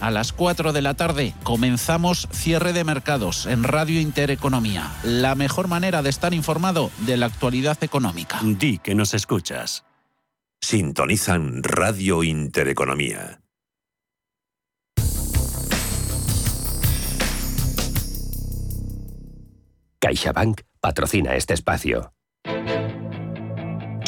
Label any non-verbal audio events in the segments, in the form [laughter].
a las 4 de la tarde, comenzamos cierre de mercados en Radio Intereconomía. La mejor manera de estar informado de la actualidad económica. Di que nos escuchas. Sintonizan Radio Intereconomía. CaixaBank patrocina este espacio.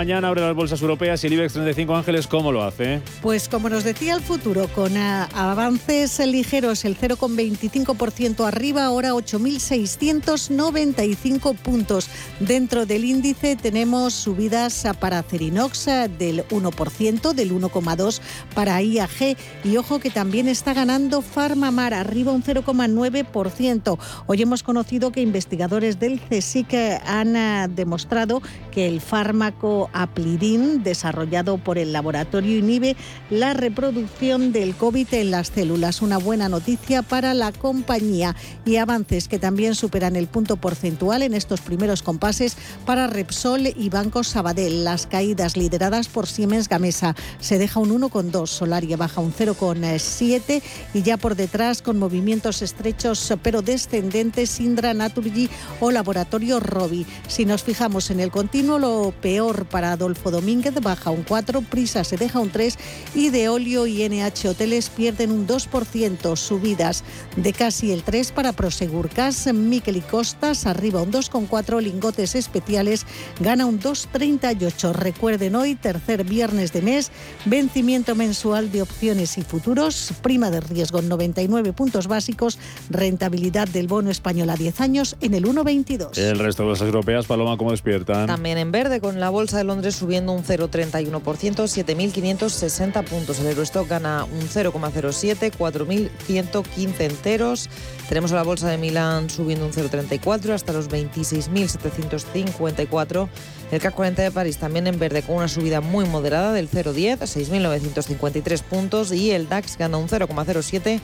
Mañana abre las bolsas europeas y el IBEX 35 Ángeles, ¿cómo lo hace? Pues como nos decía el futuro, con avances ligeros, el 0,25% arriba, ahora 8.695 puntos. Dentro del índice tenemos subidas para Cerinox ah, del 1%, del 1,2% para IAG y ojo que también está ganando Farmamar, arriba un 0,9%. Hoy hemos conocido que investigadores del CSIC ah, han demostrado que el fármaco aplidin, desarrollado por el laboratorio, inhibe la reproducción del COVID en las células. Una buena noticia para la compañía y avances que también superan el punto porcentual en estos primeros compases para Repsol y Banco Sabadell. Las caídas lideradas por Siemens Gamesa se deja un 1,2, Solaria baja un 0,7 y ya por detrás con movimientos estrechos pero descendentes Indra Naturgy o Laboratorio Robi. Si nos fijamos en el continuo, lo peor para Adolfo Domínguez, baja un 4, Prisa se deja un 3 y de Olio y NH Hoteles pierden un 2%, subidas de casi el 3 para Prosegur Gas, Miquel y Costas arriba un 2,4, Lingotes Especiales gana un 2,38. Recuerden hoy, tercer viernes de mes, vencimiento mensual de opciones y futuros, prima de riesgo en 99 puntos básicos, rentabilidad del bono español a 10 años en el 1,22. El resto de las europeas, Paloma, ¿cómo despiertan? También en verde con la Bolsa de Londres subiendo un 0,31%, 7.560 puntos. El Eurostock gana un 0,07, 4.115 enteros. Tenemos a la Bolsa de Milán subiendo un 0,34 hasta los 26.754. El CAC 40 de París también en verde con una subida muy moderada del 0,10 a 6.953 puntos y el DAX gana un 0,07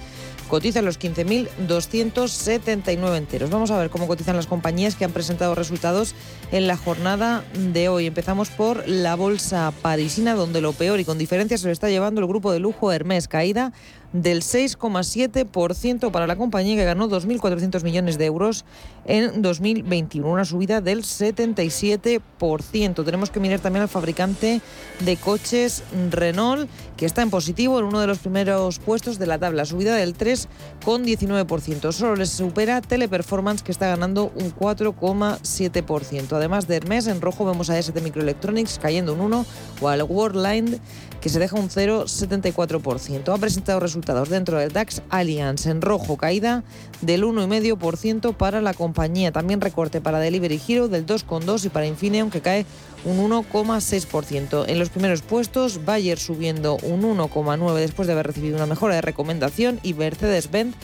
cotiza los 15.279 enteros. Vamos a ver cómo cotizan las compañías que han presentado resultados en la jornada de hoy. Empezamos por la bolsa parisina, donde lo peor y con diferencia se lo está llevando el grupo de lujo Hermès, caída del 6,7% para la compañía que ganó 2.400 millones de euros en 2021, una subida del 77%. Tenemos que mirar también al fabricante de coches Renault, que está en positivo en uno de los primeros puestos de la tabla, subida del 3,19%. Solo les supera Teleperformance, que está ganando un 4,7%. Además de Hermes, en rojo vemos a ST Microelectronics cayendo un 1, o al Worldline, que se deja un 0,74%. Ha presentado resultados dentro del DAX Allianz en rojo, caída del 1,5% para la compañía. También recorte para Delivery Hero del 2,2% y para Infineon que cae un 1,6%. En los primeros puestos, Bayer subiendo un 1,9% después de haber recibido una mejora de recomendación y Mercedes-Benz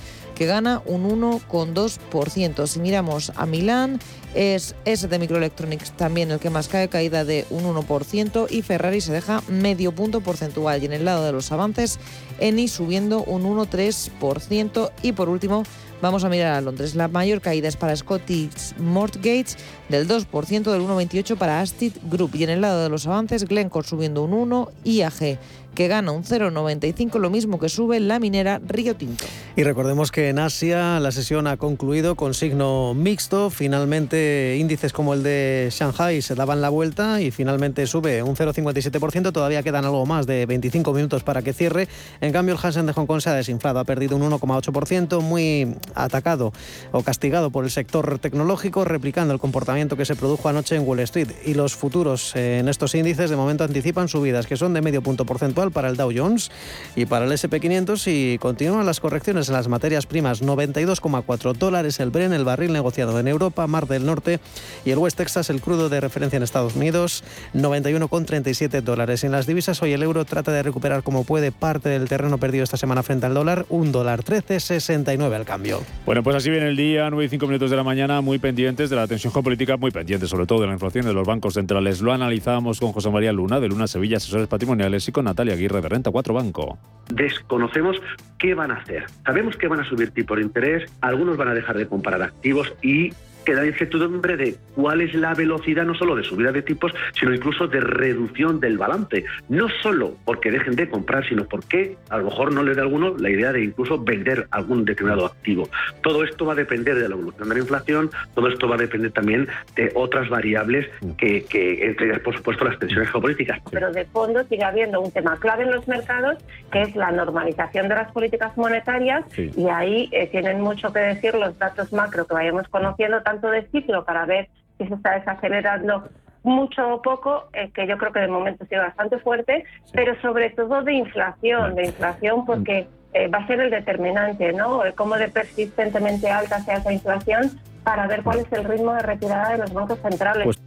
que gana un 1,2%. Si miramos a Milán, es ST Microelectronics también el que más cae, caída de un 1% y Ferrari se deja medio punto porcentual. Y en el lado de los avances, Eni subiendo un 1,3% y por último, Vamos a mirar a Londres. La mayor caída es para Scottish Mortgage del 2%, del 1,28% para Astit Group. Y en el lado de los avances, Glencore subiendo un 1%, IAG que gana un 0,95, lo mismo que sube la minera Río Tinto. Y recordemos que en Asia la sesión ha concluido con signo mixto. Finalmente índices como el de Shanghai se daban la vuelta y finalmente sube un 0,57%. Todavía quedan algo más de 25 minutos para que cierre. En cambio el Hansen de Hong Kong se ha desinflado, ha perdido un 1,8%, muy atacado o castigado por el sector tecnológico, replicando el comportamiento que se produjo anoche en Wall Street. Y los futuros en estos índices de momento anticipan subidas que son de medio punto porcentual para el Dow Jones y para el SP500 y continúan las correcciones en las materias primas. 92,4 dólares el Bren, el barril negociado en Europa, Mar del Norte y el West Texas, el crudo de referencia en Estados Unidos, 91,37 dólares. En las divisas hoy el euro trata de recuperar como puede parte del terreno perdido esta semana frente al dólar, un dólar 13,69 al cambio. Bueno, pues así viene el día, 9 y 5 minutos de la mañana, muy pendientes de la tensión geopolítica, muy pendientes sobre todo de la inflación de los bancos centrales. Lo analizábamos con José María Luna, de Luna Sevilla, asesores patrimoniales, y con Natalia Aguirre, de Renta 4 Banco. Desconocemos qué van a hacer. Sabemos que van a subir tipo de interés, algunos van a dejar de comprar activos y queda incertidumbre de cuál es la velocidad no solo de subida de tipos, sino incluso de reducción del balance. No solo porque dejen de comprar, sino porque a lo mejor no les da a alguno la idea de incluso vender algún determinado activo. Todo esto va a depender de la evolución de la inflación, todo esto va a depender también de otras variables que, que entre ellas, por supuesto, las tensiones geopolíticas. Pero de fondo sigue habiendo un tema clave en los mercados, que es la normalización de las políticas monetarias, Sí. y ahí eh, tienen mucho que decir los datos macro que vayamos conociendo, tanto de ciclo para ver si se está desacelerando mucho o poco, eh, que yo creo que de momento sigue bastante fuerte, pero sobre todo de inflación, de inflación porque eh, va a ser el determinante, ¿no? Cómo de persistentemente alta sea esa inflación para ver cuál es el ritmo de retirada de los bancos centrales. Pues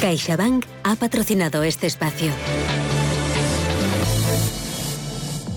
CaixaBank ha patrocinado este espacio.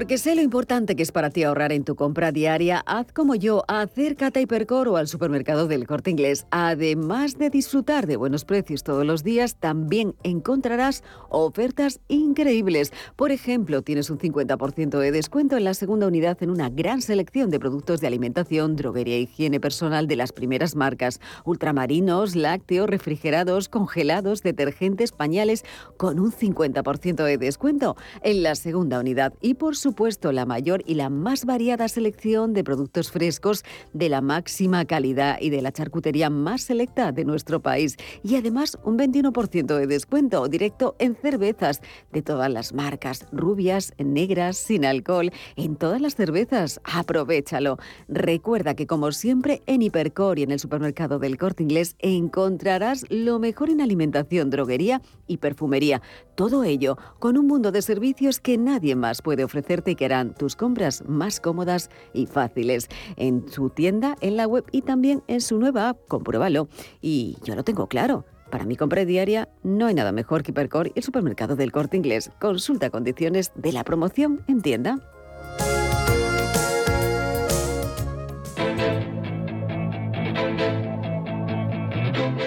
Porque sé lo importante que es para ti ahorrar en tu compra diaria, haz como yo, acércate a Hipercor o al supermercado del Corte Inglés. Además de disfrutar de buenos precios todos los días, también encontrarás ofertas increíbles. Por ejemplo, tienes un 50% de descuento en la segunda unidad en una gran selección de productos de alimentación, droguería e higiene personal de las primeras marcas, ultramarinos, lácteos, refrigerados, congelados, detergentes, pañales, con un 50% de descuento en la segunda unidad. Y por supuesto, la mayor y la más variada selección de productos frescos de la máxima calidad y de la charcutería más selecta de nuestro país. Y además, un 21% de descuento directo en cervezas de todas las marcas, rubias, negras, sin alcohol, en todas las cervezas. Aprovechalo. Recuerda que, como siempre, en Hipercor y en el supermercado del Corte Inglés encontrarás lo mejor en alimentación, droguería y perfumería. Todo ello con un mundo de servicios que nadie más puede que harán tus compras más cómodas y fáciles. En su tienda, en la web y también en su nueva app. Compruébalo. Y yo lo tengo claro. Para mi compra diaria no hay nada mejor que Hipercor y el supermercado del Corte Inglés. Consulta condiciones de la promoción en tienda.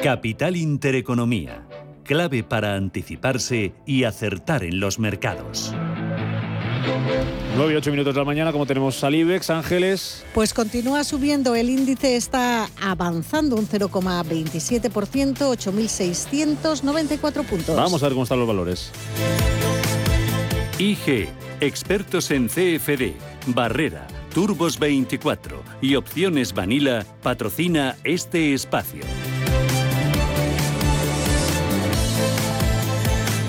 Capital Intereconomía. Clave para anticiparse y acertar en los mercados. 9 y 8 minutos de la mañana, como tenemos al IBEX, Ángeles. Pues continúa subiendo, el índice está avanzando un 0,27%, 8.694 puntos. Vamos a ver cómo están los valores. IG, expertos en CFD, Barrera, Turbos 24 y Opciones Vanilla patrocina este espacio.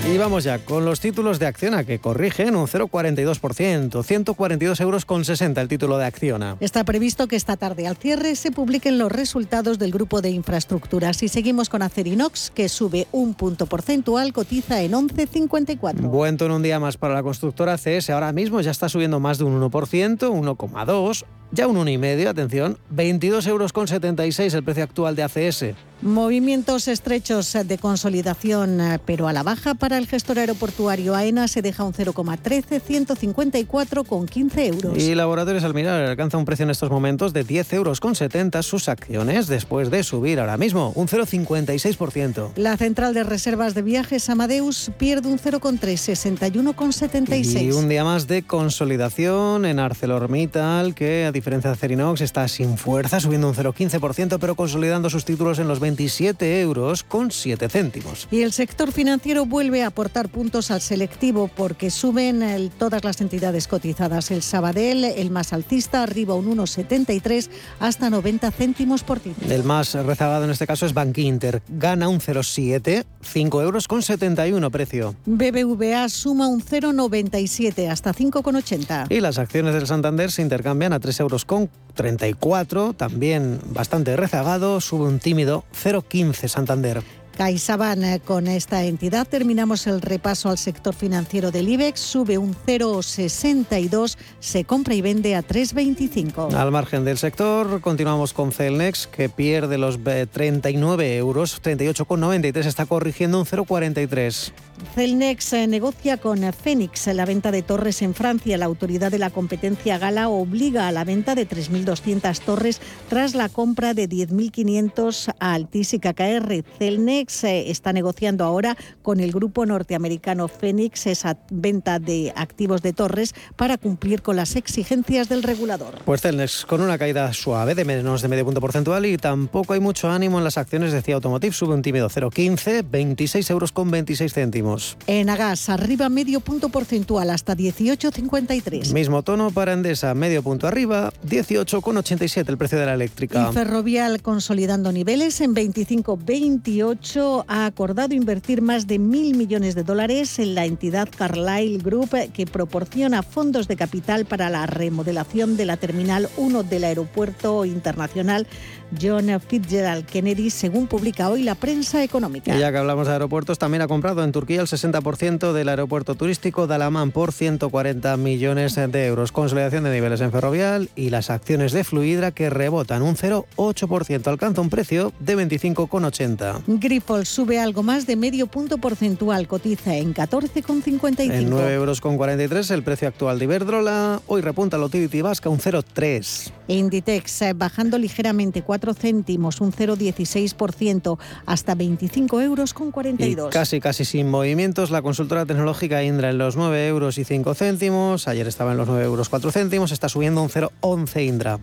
Y vamos ya con los títulos de Acciona que corrigen un 0,42%, 142 euros con 60 el título de Acciona. Está previsto que esta tarde al cierre se publiquen los resultados del grupo de infraestructuras y seguimos con Acerinox que sube un punto porcentual, cotiza en 11,54. Buen tono un día más para la constructora CS, ahora mismo ya está subiendo más de un 1%, 1,2, ya un 1,5, atención, 22 euros con 76 el precio actual de ACS. Movimientos estrechos de consolidación, eh, pero a la baja para el gestor aeroportuario AENA se deja un 0,13, 154 con 15 euros. Y Laboratorios Almiral alcanza un precio en estos momentos de 10 euros con 70 sus acciones después de subir ahora mismo un 0,56%. La central de reservas de viajes Amadeus pierde un 0,3, 61 con 76. Y un día más de consolidación en ArcelorMittal que a diferencia de Acerinox está sin fuerza, subiendo un 0,15%, pero consolidando sus títulos en los 27 euros con 7 céntimos. Y el sector financiero vuelve a aportar puntos al selectivo porque suben el, todas las entidades cotizadas. El Sabadell, el más alcista, arriba un 1,73 hasta 90 céntimos por título. El más rezagado en este caso es Bank Inter. Gana un 0,7, 5 euros con 71 precio. BBVA suma un 0,97 hasta 5,80. Y las acciones del Santander se intercambian a 3 euros con 34, también bastante rezagado, sube un tímido 0,15 Santander. CaixaBank con esta entidad terminamos el repaso al sector financiero del IBEX, sube un 0,62, se compra y vende a 3,25. Al margen del sector, continuamos con Celnex, que pierde los 39 euros, 38,93, está corrigiendo un 0,43. Celnex eh, negocia con Fénix la venta de torres en Francia. La autoridad de la competencia gala obliga a la venta de 3.200 torres tras la compra de 10.500 a Altis y KKR. Celnex eh, está negociando ahora con el grupo norteamericano Fénix esa venta de activos de torres para cumplir con las exigencias del regulador. Pues Celnex con una caída suave de menos de medio punto porcentual y tampoco hay mucho ánimo en las acciones de CIA Automotive. Sube un tímido 0,15, 26 euros con 26 céntimos. En Agas, arriba medio punto porcentual hasta 18,53. Mismo tono para Endesa, medio punto arriba, 18,87 el precio de la eléctrica. Y Ferrovial consolidando niveles en 25,28 ha acordado invertir más de mil millones de dólares en la entidad Carlyle Group que proporciona fondos de capital para la remodelación de la Terminal 1 del Aeropuerto Internacional John Fitzgerald Kennedy, según publica hoy la prensa económica. Y ya que hablamos de aeropuertos, también ha comprado en Turquía el 60% del aeropuerto turístico de Alamán por 140 millones de euros. Consolidación de niveles en Ferrovial y las acciones de Fluidra que rebotan un 0,8%. Alcanza un precio de 25,80. Gripol sube algo más de medio punto porcentual, cotiza en 14,55. En 9,43 euros el precio actual de Iberdrola. Hoy repunta la utility vasca un 0,3. Inditex eh, bajando ligeramente 4 céntimos, un 0,16% hasta 25 euros con 42. Y casi, casi sin movimientos, la consultora tecnológica Indra en los 9 euros y 5 céntimos. Ayer estaba en los 9 euros 4 céntimos, está subiendo un 0,11 Indra.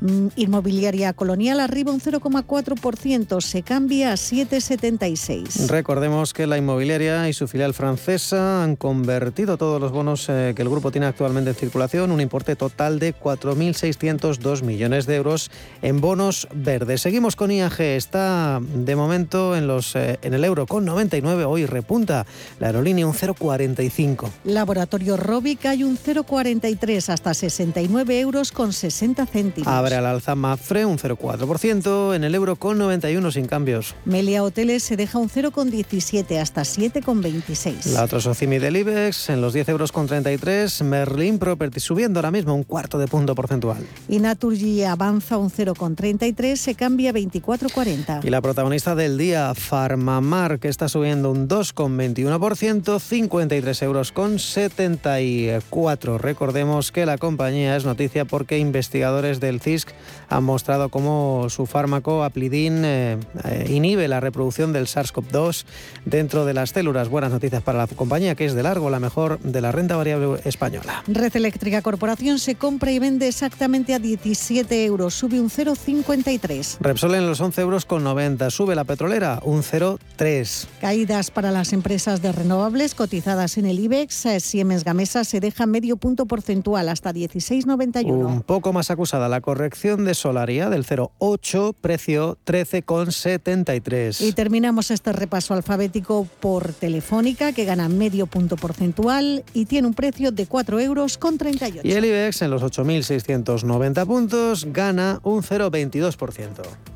Mm, inmobiliaria Colonial arriba un 0,4%, se cambia a 7,76. Recordemos que la inmobiliaria y su filial francesa han convertido todos los bonos eh, que el grupo tiene actualmente en circulación, un importe total de 4.602 millones de euros en bonos verdes. Seguimos con IAG, está de momento en, los, eh, en el euro con 99, hoy repunta la aerolínea un 0,45. Laboratorio Robic hay un 0,43 hasta 69 euros con 60 céntimos. Abre al alza Mafre un 0,4%, en el euro con 91 sin cambios. Melia Hoteles se deja un 0,17 hasta 7,26. La otra Socimi del IBEX en los 10 euros con 33, Merlin Property subiendo ahora mismo un cuarto de punto porcentual. Y Naturgy avanza un 0,33, se cambia 24,40. Y la protagonista del día, Farmamar, que está subiendo un 2,21%, 53 euros con 74. Recordemos que la compañía es noticia porque investigadores del CIS han mostrado cómo su fármaco Aplidin eh, eh, inhibe la reproducción del SARS-CoV-2 dentro de las células. Buenas noticias para la compañía, que es de largo la mejor de la renta variable española. Red Eléctrica Corporación se compra y vende exactamente a 17 euros, sube un 0,53. Repsol en los 11 euros con 90, sube la petrolera un 0,3. Caídas para las empresas de renovables cotizadas en el IBEX. Eh, Siemens Gamesa se deja medio punto porcentual hasta 16,91. Un poco más acusada la corrección corrección de Solaria del 0,8, precio 13,73. Y terminamos este repaso alfabético por Telefónica, que gana medio punto porcentual y tiene un precio de 4 euros con 38. Y el IBEX en los 8.690 puntos gana un 0,22%.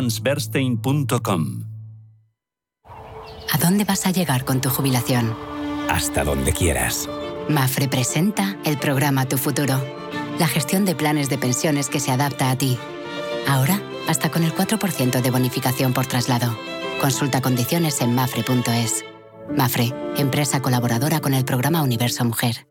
¿A dónde vas a llegar con tu jubilación? Hasta donde quieras. Mafre presenta el programa Tu Futuro, la gestión de planes de pensiones que se adapta a ti. Ahora, hasta con el 4% de bonificación por traslado. Consulta condiciones en mafre.es. Mafre, empresa colaboradora con el programa Universo Mujer.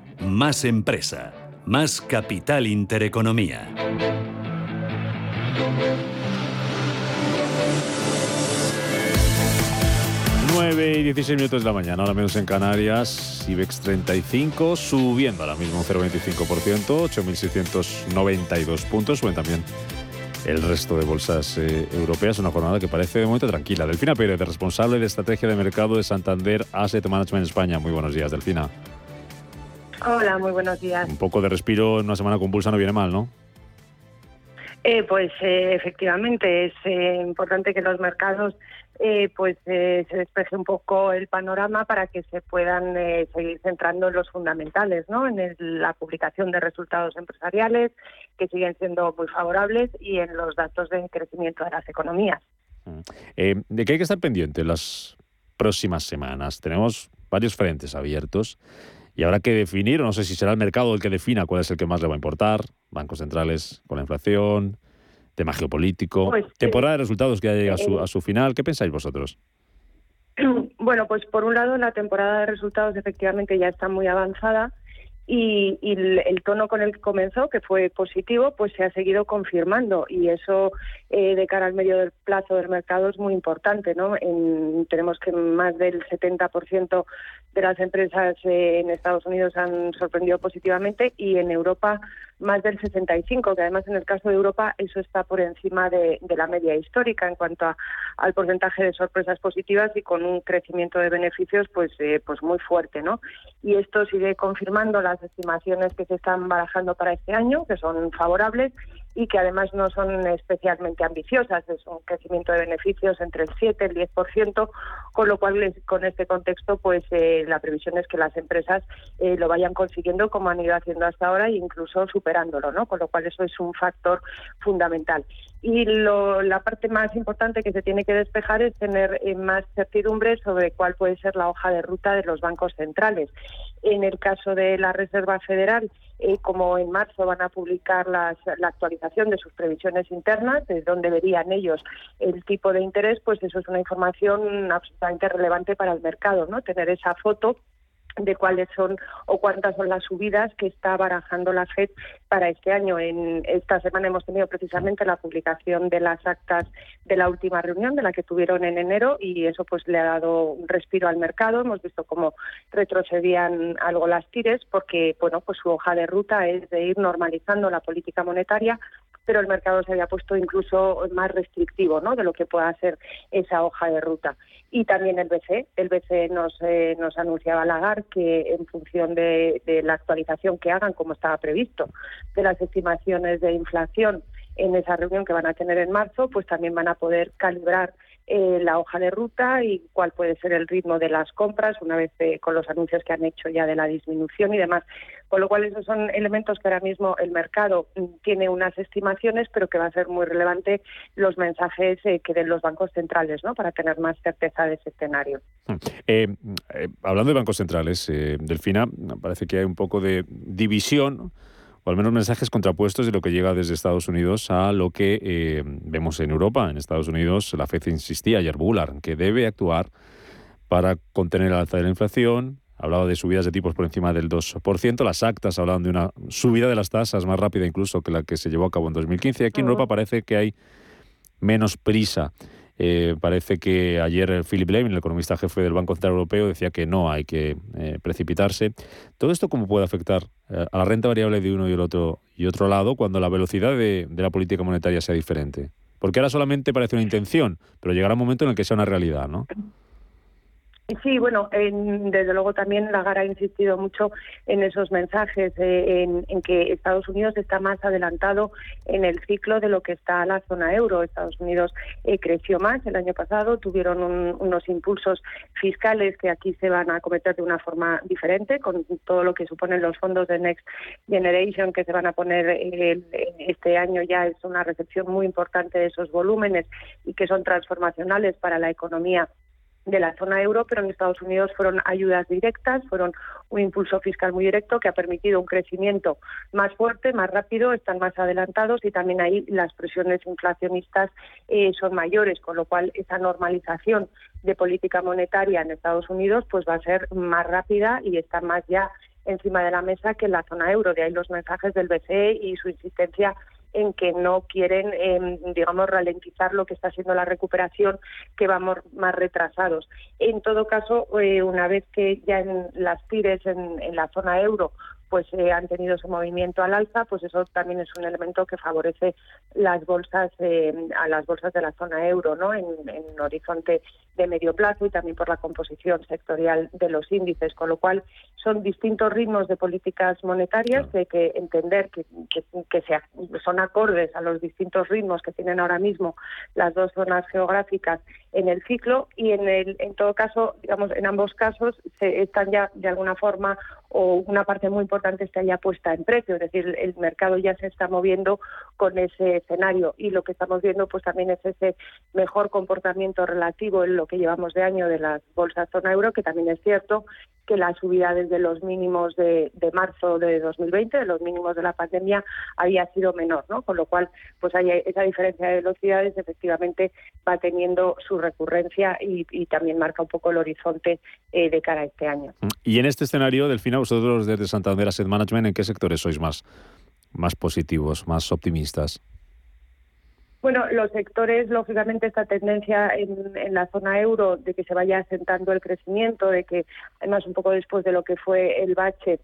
más empresa, más capital intereconomía. Y 16 minutos de la mañana, ahora menos en Canarias, IBEX 35 subiendo ahora mismo un 0,25%, 8.692 puntos, suben también el resto de bolsas eh, europeas. Una jornada que parece de momento tranquila. Delfina Pérez, responsable de estrategia de mercado de Santander Asset Management España. Muy buenos días, Delfina. Hola, muy buenos días. Un poco de respiro en una semana convulsa no viene mal, ¿no? Eh, pues eh, efectivamente es eh, importante que los mercados pues se despeje un poco el panorama para que se puedan seguir centrando en los fundamentales, ¿no? En la publicación de resultados empresariales que siguen siendo muy favorables y en los datos de crecimiento de las economías. Mm. ¿De qué hay que estar pendiente las próximas semanas? Tenemos varios frentes abiertos. Y habrá que definir, no sé si será el mercado el que defina cuál es el que más le va a importar, bancos centrales con la inflación, tema geopolítico, pues, temporada de resultados que ya llega a su, eh, a su final. ¿Qué pensáis vosotros? [clears throat] Bueno, pues por un lado la temporada de resultados efectivamente ya está muy avanzada y, el, tono con el que comenzó, que fue positivo, pues se ha seguido confirmando y eso eh, de cara al medio del plazo del mercado es muy importante, ¿no? tenemos que más del 70% de las empresas eh, en Estados Unidos han sorprendido positivamente y en Europa más del 65, que además en el caso de Europa eso está por encima de, la media histórica en cuanto al porcentaje de sorpresas positivas y con un crecimiento de beneficios pues eh, pues muy fuerte, ¿no? Y esto sigue confirmando las estimaciones que se están barajando para este año, que son favorables y que además no son especialmente ambiciosas, es un crecimiento de beneficios entre el 7 y el 10%, con lo cual con este contexto pues eh, la previsión es que las empresas eh, lo vayan consiguiendo como han ido haciendo hasta ahora e incluso superándolo, ¿no? Con lo cual eso es un factor fundamental. Y la parte más importante que se tiene que despejar es tener eh, más certidumbre sobre cuál puede ser la hoja de ruta de los bancos centrales. En el caso de la Reserva Federal, eh, como en marzo van a publicar la actualización de sus previsiones internas, de dónde verían ellos el tipo de interés, pues eso es una información absolutamente relevante para el mercado, ¿no? Tener esa foto de cuáles son o cuántas son las subidas que está barajando la FED para este año. En esta semana hemos tenido precisamente la publicación de las actas de la última reunión de la que tuvieron en enero y eso pues le ha dado un respiro al mercado. Hemos visto cómo retrocedían algo las tires porque bueno, pues su hoja de ruta es de ir normalizando la política monetaria pero el mercado se había puesto incluso más restrictivo ¿no? de lo que pueda ser esa hoja de ruta. Y también el BCE. El BCE nos, eh, nos anunciaba Lagar que en función de, de la actualización que hagan, como estaba previsto, de las estimaciones de inflación en esa reunión que van a tener en marzo, pues también van a poder calibrar eh, la hoja de ruta y cuál puede ser el ritmo de las compras una vez eh, con los anuncios que han hecho ya de la disminución y demás. Con lo cual, esos son elementos que ahora mismo el mercado mm, tiene unas estimaciones, pero que va a ser muy relevante los mensajes eh, que den los bancos centrales, ¿no? Para tener más certeza de ese escenario. Hmm. hablando de bancos centrales, Delfina, parece que hay un poco de división o al menos mensajes contrapuestos de lo que llega desde Estados Unidos a lo que eh, vemos en Europa. En Estados Unidos, la FED insistía ayer Bullard que debe actuar para contener el alza de la inflación. Hablaba de subidas de tipos por encima del 2%. Las actas hablaban de una subida de las tasas más rápida incluso que la que se llevó a cabo en 2015. Aquí en Europa parece que hay menos prisa. Eh, parece que ayer Philip Levin, el economista jefe del Banco Central Europeo, decía que no hay que eh, precipitarse. ¿Todo esto cómo puede afectar eh, a la renta variable de uno y el otro y otro lado cuando la velocidad de, de la política monetaria sea diferente? Porque ahora solamente parece una intención, pero llegará un momento en el que sea una realidad, ¿no? Sí, bueno, desde luego también Lagar ha insistido mucho en esos mensajes, eh, en, que Estados Unidos está más adelantado en el ciclo de lo que está la zona euro. Estados Unidos eh, creció más el año pasado, tuvieron unos impulsos fiscales que aquí se van a cometer de una forma diferente, con todo lo que suponen los fondos de Next Generation que se van a poner eh, este año ya es una recepción muy importante de esos volúmenes y que son transformacionales para la economía de la zona euro, pero en Estados Unidos fueron ayudas directas, fueron un impulso fiscal muy directo que ha permitido un crecimiento más fuerte, más rápido, están más adelantados y también ahí las presiones inflacionistas eh, son mayores, con lo cual esa normalización de política monetaria en Estados Unidos pues va a ser más rápida y está más ya encima de la mesa que en la zona euro. De ahí los mensajes del BCE y su insistencia en que no quieren, em, digamos, ralentizar lo que está siendo la recuperación, que vamos más retrasados. En todo caso, eh, una vez que ya en las tires en, la zona euro pues eh, han tenido ese movimiento al alza, pues eso también es un elemento que favorece las bolsas eh, a las bolsas de la zona euro, ¿no? En, horizonte de medio plazo y también por la composición sectorial de los índices, con lo cual son distintos ritmos de políticas monetarias que hay que entender que, que, que se, son acordes a los distintos ritmos que tienen ahora mismo las dos zonas geográficas en el ciclo y en el en todo caso digamos en ambos casos se están ya de alguna forma o una parte muy importante está ya puesta en precio, es decir, el mercado ya se está moviendo con ese escenario y lo que estamos viendo pues también es ese mejor comportamiento relativo en lo que llevamos de año de las bolsas zona euro, que también es cierto que la subida desde los mínimos de, de, marzo de 2020, de los mínimos de la pandemia, había sido menor, ¿no? Con lo cual, pues hay esa diferencia de velocidades efectivamente va teniendo su recurrencia y, también marca un poco el horizonte eh, de cara a este año. Y en este escenario, Delfina, vosotros desde Santander Asset Management, ¿en qué sectores sois más, más positivos, más optimistas? Bueno, los sectores, lógicamente, esta tendencia en, en, la zona euro de que se vaya asentando el crecimiento, de que además un poco después de lo que fue el bache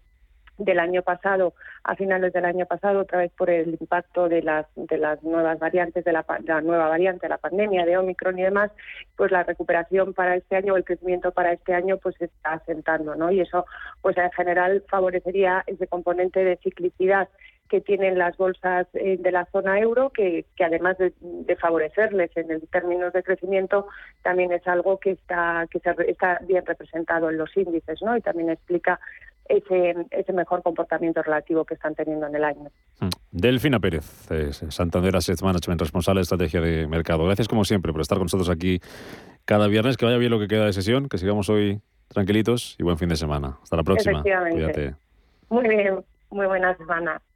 del año pasado, a finales del año pasado, otra vez por el impacto de las de las nuevas variantes de la, la nueva variante, la pandemia de Omicron y demás, pues la recuperación para este año, el crecimiento para este año, pues se está asentando, ¿no? Y eso, pues en general favorecería ese componente de ciclicidad que tienen las bolsas eh, de la zona euro, que, que además de, de, favorecerles en el términos de crecimiento, también es algo que está que se, está bien representado en los índices, ¿no? Y también explica ese, ese mejor comportamiento relativo que están teniendo en el año. Delfina Pérez, Santander Asset Management, responsable de estrategia de mercado. Gracias como siempre por estar con nosotros aquí cada viernes. Que vaya bien lo que queda de sesión, que sigamos hoy tranquilitos y buen fin de semana. Hasta la próxima. Cuídate. Muy bien, muy buena semana.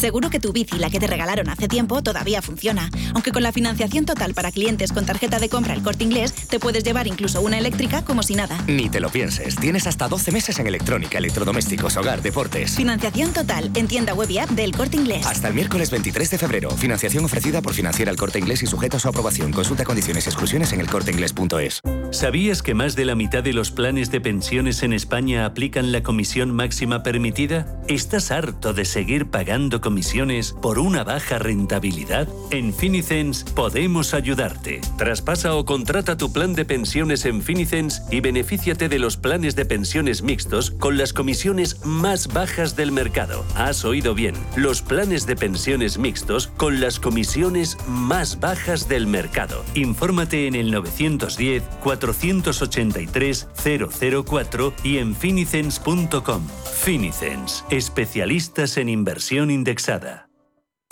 Seguro que tu bici, la que te regalaron hace tiempo, todavía funciona. Aunque con la financiación total para clientes con tarjeta de compra El Corte Inglés, te puedes llevar incluso una eléctrica como si nada. Ni te lo pienses. Tienes hasta 12 meses en electrónica, electrodomésticos, hogar, deportes. Financiación total en tienda web y app del Corte Inglés. Hasta el miércoles 23 de febrero. Financiación ofrecida por Financiera El Corte Inglés y sujeta a su aprobación. Consulta condiciones y exclusiones en elcorteinglés.es. ¿Sabías que más de la mitad de los planes de pensiones en España aplican la comisión máxima permitida? ¿Estás harto de seguir pagando comisiones por una baja rentabilidad? En Finicens podemos ayudarte. Traspasa o contrata tu plan de pensiones en Finicens y benefíciate de los planes de pensiones mixtos con las comisiones más bajas del mercado. Has oído bien, los planes de pensiones mixtos con las comisiones más bajas del mercado. Infórmate en el 910 483 004 y en finicens.com. Finicens, especialistas en inversión indexada.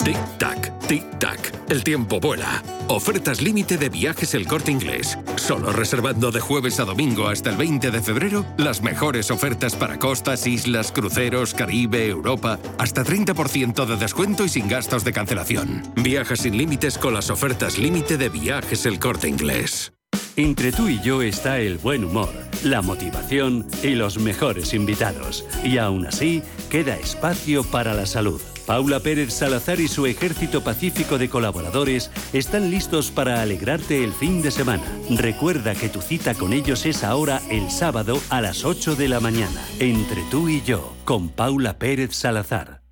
Tic-tac, tic-tac. El tiempo vuela. Ofertas límite de viajes el corte inglés. Solo reservando de jueves a domingo hasta el 20 de febrero las mejores ofertas para costas, islas, cruceros, Caribe, Europa. Hasta 30% de descuento y sin gastos de cancelación. Viaja sin límites con las ofertas límite de viajes el corte inglés. Entre tú y yo está el buen humor, la motivación y los mejores invitados. Y aún así, queda espacio para la salud. Paula Pérez Salazar y su ejército pacífico de colaboradores están listos para alegrarte el fin de semana. Recuerda que tu cita con ellos es ahora el sábado a las 8 de la mañana. Entre tú y yo, con Paula Pérez Salazar.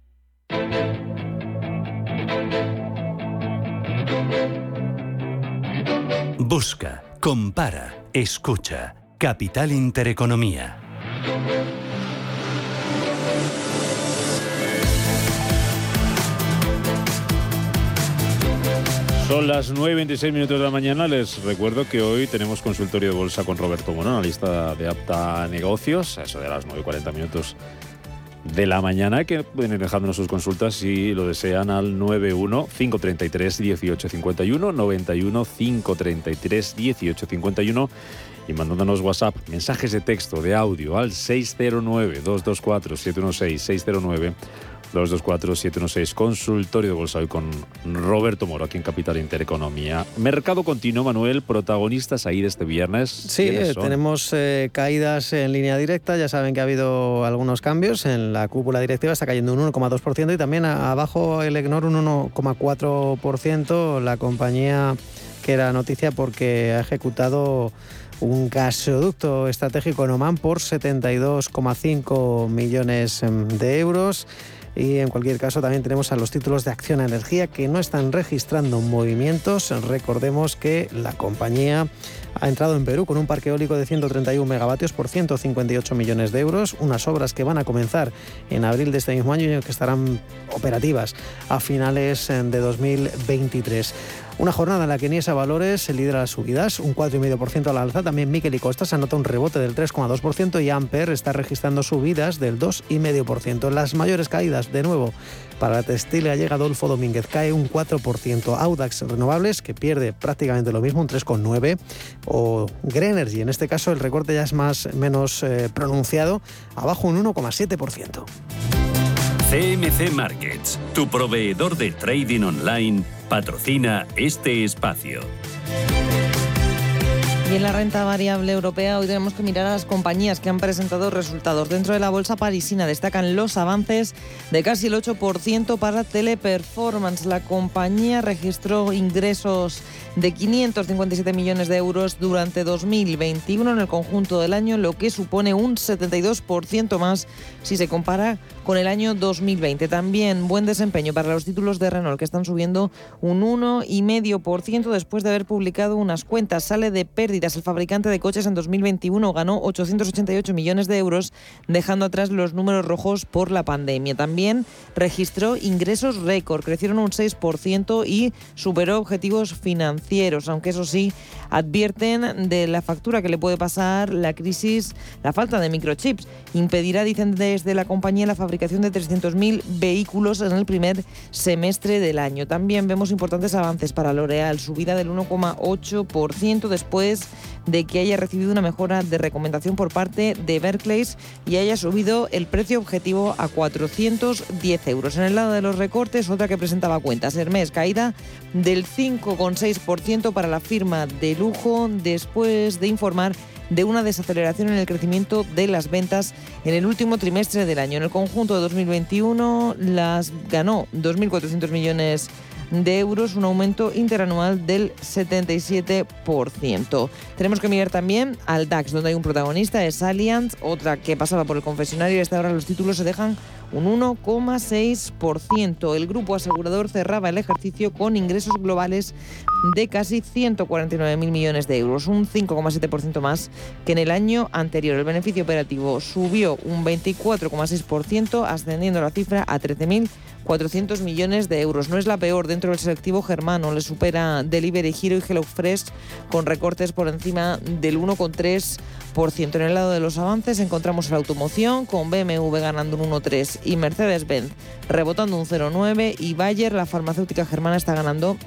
Busca, compara, escucha. Capital Intereconomía. Son las 9.26 minutos de la mañana. Les recuerdo que hoy tenemos consultorio de bolsa con Roberto Mono, analista de apta negocios, a eso de las 9.40 minutos de la mañana, que pueden ir dejándonos sus consultas si lo desean al 91 533 1851, 91 533 1851 y mandándonos WhatsApp, mensajes de texto, de audio al 609 224 716 609 224-716, consultorio de bolsa hoy con Roberto Moro, aquí en Capital Intereconomía. Mercado continuo, Manuel, protagonistas ahí de este viernes. Sí, eh, tenemos eh, caídas en línea directa, ya saben que ha habido algunos cambios, en la cúpula directiva está cayendo un 1,2% y también abajo el EGNOR un 1,4%, la compañía que era noticia porque ha ejecutado un gasoducto estratégico en Oman por 72,5 millones em, de euros. Y en cualquier caso también tenemos a los títulos de Acción Energía que no están registrando movimientos. Recordemos que la compañía ha entrado en Perú con un parque eólico de 131 megavatios por 158 millones de euros, unas obras que van a comenzar en abril de este mismo año y que estarán operativas a finales eh, de 2023. Una jornada en la que Niesa Valores lidera las subidas, un 4,5% a la alza. También Miquel y Costas anota un rebote del 3,2% y Amper está registrando subidas del 2,5%. Las mayores caídas, de nuevo, para la textil llega Adolfo Domínguez, cae un 4%. Audax Renovables, que pierde prácticamente lo mismo, un 3,9%. O Greenergy, en este caso el recorte ya es más menos eh, pronunciado, abajo un 1,7%. CMC Markets, tu proveedor de trading online, patrocina este espacio. Y en la renta variable europea hoy tenemos que mirar a las compañías que han presentado resultados. Dentro de la bolsa parisina destacan los avances de casi el 8% para Teleperformance. La compañía registró ingresos de 557 millones de euros durante 2021 en el conjunto del año, lo que supone un 72% más si se compara con el año 2020. También buen desempeño para los títulos de Renault que están subiendo un 1,5% después de haber publicado unas cuentas. Sale de pérdida pérdidas. El fabricante de coches en 2021 ganó 888 millones de euros, dejando atrás los números rojos por la pandemia. También registró ingresos récord, crecieron un 6% y superó objetivos financieros, aunque eso sí, advierten de la factura que le puede pasar la crisis, la falta de microchips. Impedirá, dicen desde la compañía, la fabricación de 300.000 vehículos en el primer semestre del año. También vemos importantes avances para L'Oreal, subida del 1,8% después de que haya recibido una mejora de recomendación por parte de Berkeley y haya subido el precio objetivo a 410 euros. En el lado de los recortes, otra que presentaba cuentas, Hermes, caída del 5,6% para la firma de lujo después de informar de una desaceleración en el crecimiento de las ventas en el último trimestre del año. En el conjunto de 2021 las ganó 2.400 millones de euros, un aumento interanual del 77%. Tenemos que mirar también al DAX, donde hay un protagonista, es Allianz, otra que pasaba por el confesionario y hasta ahora los títulos se dejan un 1,6%. El grupo asegurador cerraba el ejercicio con ingresos globales de casi 149.000 millones de euros, un 5,7% más que en el año anterior. El beneficio operativo subió un 24,6%, ascendiendo la cifra a 13.000 400 millones de euros. No es la peor dentro del selectivo germano. Le supera Delivery Hero y HelloFresh con recortes por encima del 1,3%. En el lado de los avances encontramos la automoción con BMW ganando un 1,3% y Mercedes-Benz rebotando un 0,9% y Bayer, la farmacéutica germana, está ganando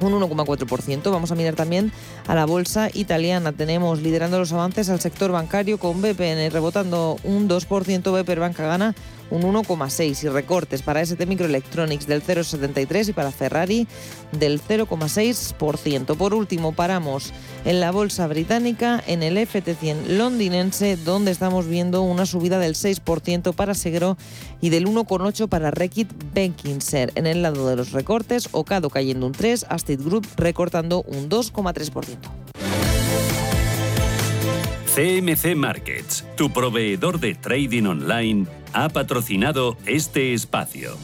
un 1,4%. Vamos a mirar también a la bolsa italiana. Tenemos liderando los avances al sector bancario con BPN rebotando un 2%. BP Banca gana un 1,6 y recortes para ST Microelectronics del 0,73 y para Ferrari del 0,6%. Por último, paramos en la bolsa británica, en el FT100 londinense, donde estamos viendo una subida del 6% para Segro y del 1,8% para Reckitt Benkinser. En el lado de los recortes, Ocado cayendo un 3, Astit Group recortando un 2,3%. CMC Markets, tu proveedor de trading online, ha patrocinado este espacio.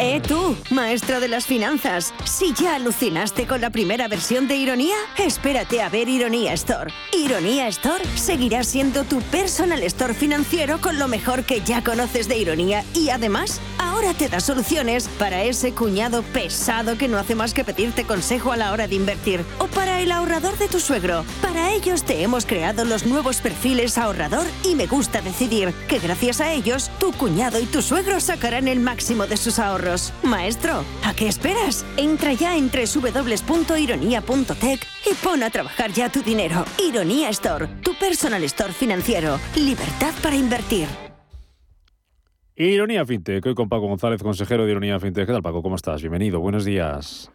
¡Eh tú, maestro de las finanzas! Si ya alucinaste con la primera versión de Ironía, espérate a ver Ironía Store. Ironía Store seguirá siendo tu personal store financiero con lo mejor que ya conoces de Ironía y además ahora te da soluciones para ese cuñado pesado que no hace más que pedirte consejo a la hora de invertir o para el ahorrador de tu suegro. Para ellos te hemos creado los nuevos perfiles ahorrador y me gusta decidir que gracias a ellos tu cuñado y tu suegro sacarán el máximo de sus ahorros. Maestro, ¿a qué esperas? Entra ya en www.ironia.tech y pon a trabajar ya tu dinero. Ironía Store, tu personal store financiero. Libertad para invertir. Ironía FinTech, hoy con Paco González, consejero de Ironía FinTech. ¿Qué tal, Paco? ¿Cómo estás? Bienvenido, buenos días.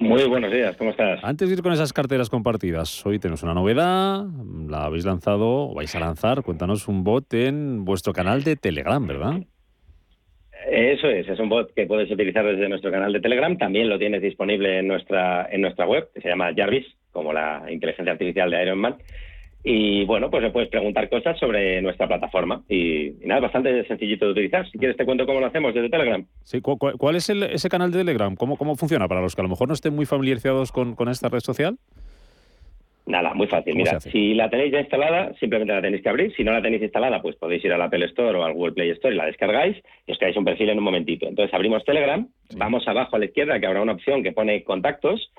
Muy buenos días, ¿cómo estás? Antes de ir con esas carteras compartidas, hoy tenemos una novedad, la habéis lanzado, o vais a lanzar, cuéntanos un bot en vuestro canal de Telegram, ¿verdad? Eso es, es un bot que puedes utilizar desde nuestro canal de Telegram. También lo tienes disponible en nuestra, en nuestra web, que se llama Jarvis, como la inteligencia artificial de Iron Man. Y bueno, pues le puedes preguntar cosas sobre nuestra plataforma. Y, nada, bastante sencillito de utilizar. Si quieres te cuento cómo lo hacemos desde Telegram. Sí, ¿cuál, es ese canal de Telegram? ¿Cómo, ¿Cómo funciona? Para los que a lo mejor no estén muy familiarizados con, con esta red social. Nada, muy fácil. Mira, si la tenéis ya instalada, simplemente la tenéis que abrir. Si no la tenéis instalada, pues podéis ir al Apple Store o al Google Play Store y la descargáis y os creáis un perfil en un momentito. Entonces abrimos Telegram, vamos abajo a la izquierda que habrá una opción que pone contactos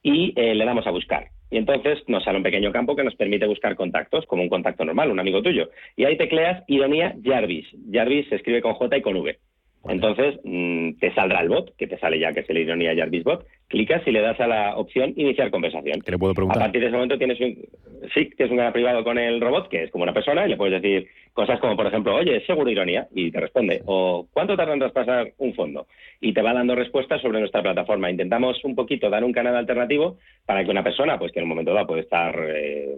y eh, le damos a buscar. Y entonces nos sale un pequeño campo que nos permite buscar contactos, como un contacto normal, un amigo tuyo. Y ahí tecleas Ironía Jarvis. Jarvis se escribe con J y con V. Entonces mm, te saldrá el bot, que te sale ya que es el Ironía Jarvis Bot. Clicas y le das a la opción iniciar conversación. ¿Qué le puedo preguntar? A partir de ese momento tienes un, sí, tienes un canal privado con el robot, que es como una persona, y le puedes decir cosas como, por ejemplo, oye, ¿es seguro ironía? Y te responde. O ¿cuánto tarda en traspasar un fondo? Y te va dando respuestas sobre nuestra plataforma. Intentamos un poquito dar un canal alternativo para que una persona, pues que en un momento dado puede estar eh,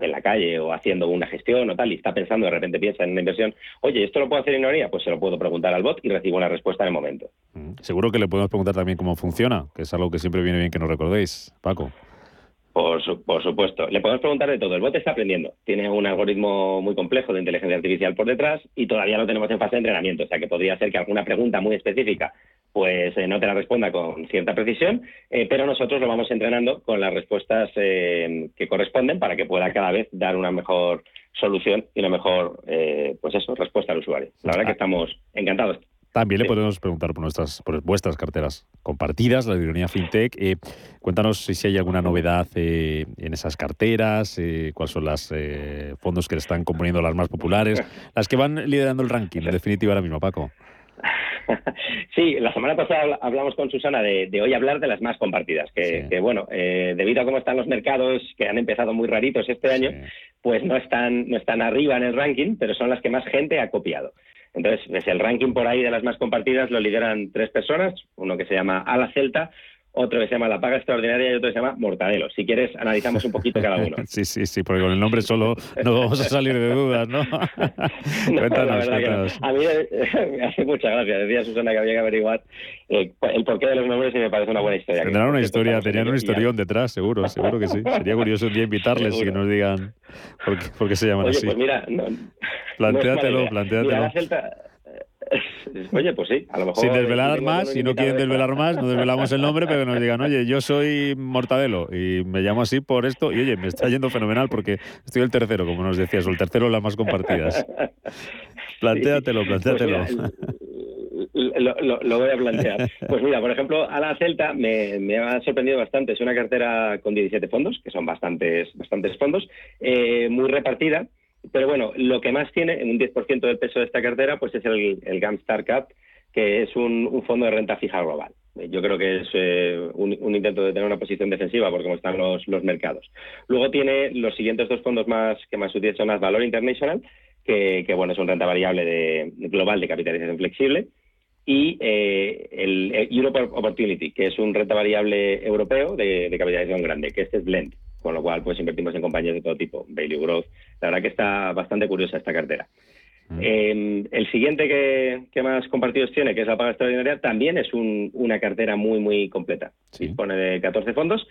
en la calle o haciendo una gestión o tal y está pensando, de repente piensa en una inversión, oye, ¿esto lo puedo hacer en Ironía? Pues se lo puedo preguntar al bot y recibo una respuesta en el momento. Mm, seguro que le podemos preguntar también cómo funciona, que es algo que siempre viene bien que nos recordéis, Paco. Por, por, supuesto. Le podemos preguntar de todo. El bot está aprendiendo. Tiene un algoritmo muy complejo de inteligencia artificial por detrás y todavía lo tenemos en fase de entrenamiento. O sea que podría ser que alguna pregunta muy específica pues no te la responda con cierta precisión, pero nosotros lo vamos entrenando con las respuestas que corresponden para que pueda cada vez dar una mejor solución y una mejor, pues eso, respuesta al usuario. La verdad que ah. estamos encantados. También le podemos preguntar por nuestras, por vuestras carteras compartidas, la de Ironía FinTech. Eh, cuéntanos si hay alguna novedad eh, en esas carteras, eh, cuáles son los fondos que le están componiendo las más populares, [laughs] las que van liderando el ranking, en definitiva, ahora mismo, Paco. [laughs] Sí, la semana pasada hablamos con Susana de, hoy hablar de las más compartidas, que, bueno, debido a cómo están los mercados, que han empezado muy raritos este año, pues no están, no están arriba en el ranking, pero son las que más gente ha copiado. Entonces, desde el ranking por ahí de las más compartidas lo lideran tres personas, uno que se llama Ala Celta, otro que se llama La Paga Extraordinaria y otro que se llama Mortadelo. Si quieres, analizamos un poquito cada uno. [laughs] sí, sí, sí, porque con el nombre solo no vamos a salir de dudas, ¿no? [laughs] [laughs] cuéntanos, cuéntanos. a mí me hace mucha gracia. Decía Susana que había que averiguar eh, el porqué de los nombres y me parece una buena historia. Tendrán una historia, tenían un historión detrás, seguro, seguro que sí. Sería curioso un día invitarles y que nos digan por qué, se llaman Oye, así. Pues mira, plantéatelo, plantéatelo. [laughs] Oye, pues sí, a lo mejor. Sin desvelar más, si no quieren desvelar más, no desvelamos el nombre, pero que nos digan, oye, yo soy Mortadelo y me llamo así por esto, y oye, me está yendo fenomenal porque estoy el tercero, como nos decías, o el tercero las más compartidas. [laughs] Plantéatelo, plantéatelo. Pues lo, voy a plantear. Pues mira, por ejemplo, a la Celta me, ha sorprendido bastante. Es una cartera con 17 fondos, que son bastantes, bastantes fondos, eh, muy repartida. Pero bueno, lo que más tiene, en un 10% del peso de esta cartera, pues es el, el Star Cap, que es un, fondo de renta fija global. Yo creo que es eh, un, intento de tener una posición defensiva por cómo están los, mercados. Luego tiene los siguientes dos fondos más que más útiles son más Valor International, que, bueno, es un renta variable de, global de capitalización flexible, y eh, el, Europe Opportunity, que es un renta variable europeo de, de capitalización grande, que este es Blend con lo cual pues invertimos en compañías de todo tipo, Value Growth. La verdad que está bastante curiosa esta cartera. Mm. Em, el siguiente que, más compartidos tiene, que es la paga extraordinaria, también es una cartera muy, muy completa. Dispone de 14 fondos.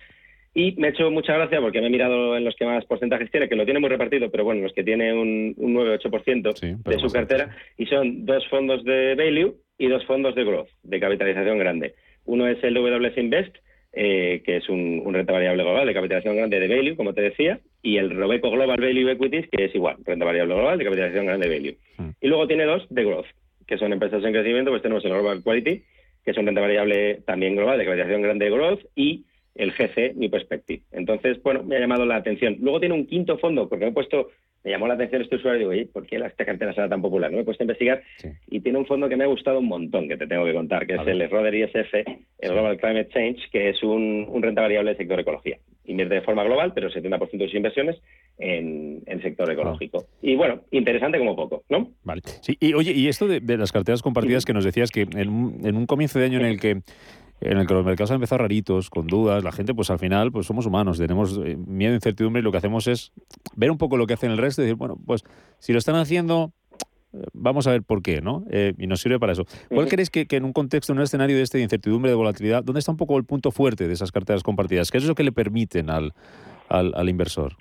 Y me ha hecho mucha gracia porque me he mirado en los que más porcentajes tiene, que lo tiene muy repartido, pero bueno, los que tiene un, un 9-8% de su cartera, y son dos fondos de value y dos fondos de growth, de capitalización grande. Uno es el WC Invest, eh, que es un, renta variable global de capitalización grande de value, como te decía, y el Robeco Global Value Equities, que es igual, renta variable global de capitalización grande de value. Hmm. Y luego tiene dos de growth, que son empresas en crecimiento, pues tenemos el Global Quality, que es un renta variable también global de capitalización grande de growth, y el GC, mi perspective. Entonces, bueno, me ha llamado la atención. Luego tiene un quinto fondo, porque me he puesto me llamó la atención este usuario y digo, oye, ¿por qué esta cartera será tan popular? ¿no? Me he puesto a investigar y tiene un fondo que me ha gustado un montón, que te tengo que contar, que es el Roder ISF, el Global Climate Change, que es un, renta variable del sector ecología. Invierte de forma global, pero 70% de sus inversiones en el sector ecológico. Y bueno, interesante como poco, ¿no? Vale. Sí, y oye, y esto de, las carteras compartidas que nos decías que en un comienzo de año en el que en el que los mercados han empezado raritos, con dudas, la gente pues al final pues somos humanos, tenemos eh, miedo, incertidumbre y lo que hacemos es ver un poco lo que hacen el resto y decir, bueno, pues si lo están haciendo, vamos a ver por qué, ¿no? Eh, y nos sirve para eso. ¿Cuál crees que, en un contexto, en un escenario de este de incertidumbre, de volatilidad, dónde está un poco el punto fuerte de esas carteras compartidas? ¿Qué es lo que le permiten al, al inversor?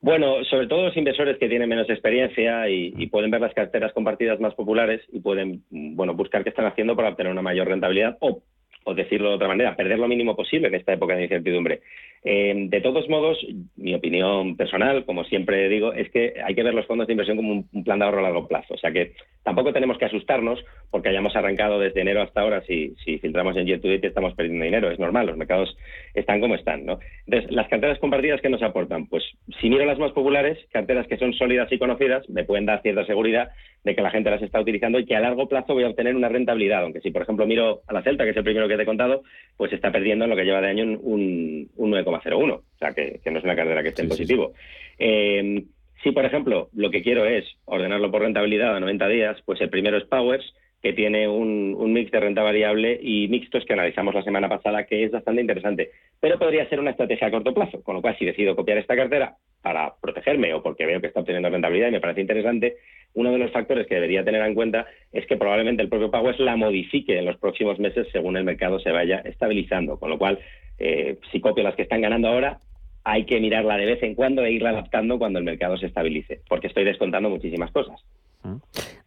Bueno, sobre todo los inversores que tienen menos experiencia y, pueden ver las carteras compartidas más populares y pueden, bueno, buscar qué están haciendo para obtener una mayor rentabilidad o, o decirlo de otra manera, perder lo mínimo posible en esta época de incertidumbre. Eh, de todos modos, mi opinión personal, como siempre digo, es que hay que ver los fondos de inversión como un, plan de ahorro a largo plazo. O sea que tampoco tenemos que asustarnos porque hayamos arrancado desde enero hasta ahora. Si, filtramos en Jet to estamos perdiendo dinero. Es normal, los mercados están como están. ¿no? Entonces, las carteras compartidas que nos aportan, pues si miro las más populares, carteras que son sólidas y conocidas, me pueden dar cierta seguridad de que la gente las está utilizando y que a largo plazo voy a obtener una rentabilidad. Aunque si, por ejemplo, miro a la Celta, que es el primero que te he contado, pues está perdiendo en lo que lleva de año un, un 9,01. O sea, que, no es una cartera que esté en positivo. Eh, si, por ejemplo, lo que quiero es ordenarlo por rentabilidad a 90 días, pues el primero es Powers, que tiene un, un, mix de renta variable y mixtos que analizamos la semana pasada, que es bastante interesante. Pero podría ser una estrategia a corto plazo, con lo cual si decido copiar esta cartera para protegerme o porque veo que está obteniendo rentabilidad y me parece interesante, uno de los factores que debería tener en cuenta es que probablemente el propio Powers la modifique en los próximos meses según el mercado se vaya estabilizando, con lo cual eh, si copio las que están ganando ahora, hay que mirarla de vez en cuando e irla adaptando cuando el mercado se estabilice, porque estoy descontando muchísimas cosas.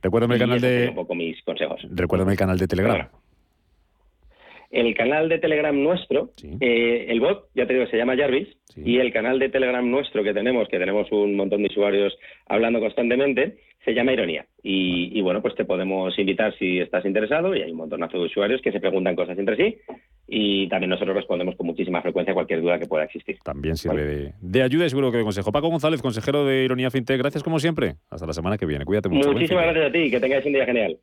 Recuérdame el canal de. Un poco mis consejos. Recuérdame el canal de Telegram. El canal de Telegram nuestro, eh, el bot, ya te digo, se llama Jarvis, y el canal de Telegram nuestro que tenemos, que tenemos un montón de usuarios hablando constantemente, se llama Ironía. Y, bueno, pues te podemos invitar si estás interesado, y hay un montonazo de usuarios que se preguntan cosas entre sí, y también nosotros respondemos con muchísima frecuencia a cualquier duda que pueda existir. También sirve de, ayuda y seguro que de consejo. Paco González, consejero de Ironía FinTech, gracias como siempre. Hasta la semana que viene. Cuídate mucho. Muchísimas gracias a ti, que tengáis un día genial.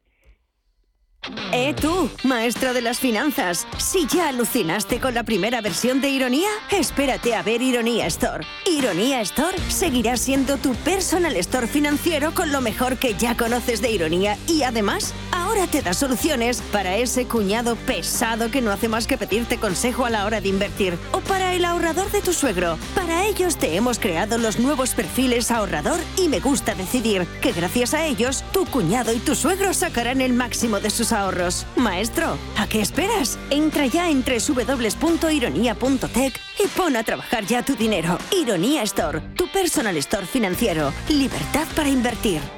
Eh tú, maestro de las finanzas, si ya alucinaste con la primera versión de Ironía, espérate a ver Ironía Store. Ironía Store seguirá siendo tu personal store financiero con lo mejor que ya conoces de Ironía y además ahora te da soluciones para ese cuñado pesado que no hace más que pedirte consejo a la hora de invertir o para el ahorrador de tu suegro. Para ellos te hemos creado los nuevos perfiles ahorrador y me gusta decidir que gracias a ellos tu cuñado y tu suegro sacarán el máximo de sus ahorros. Maestro, ¿a qué esperas? Entra ya en www.ironia.tech y pon a trabajar ya tu dinero. Ironía Store, tu personal store financiero. Libertad para invertir.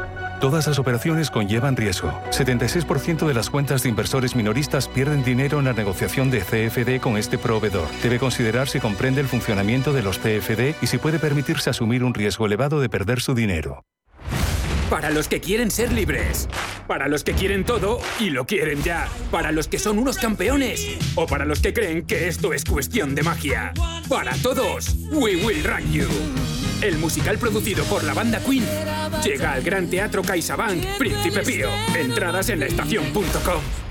Todas las operaciones conllevan riesgo. 76% de las cuentas de inversores minoristas pierden dinero en la negociación de CFD con este proveedor. Debe considerar si comprende el funcionamiento de los CFD y si puede permitirse asumir un riesgo elevado de perder su dinero. Para los que quieren ser libres. Para los que quieren todo y lo quieren ya. Para los que son unos campeones. O para los que creen que esto es cuestión de magia. Para todos, We Will Run You. El musical producido por la banda Queen llega al Gran Teatro CaixaBank Príncipe Pío. Entradas en la estación.com.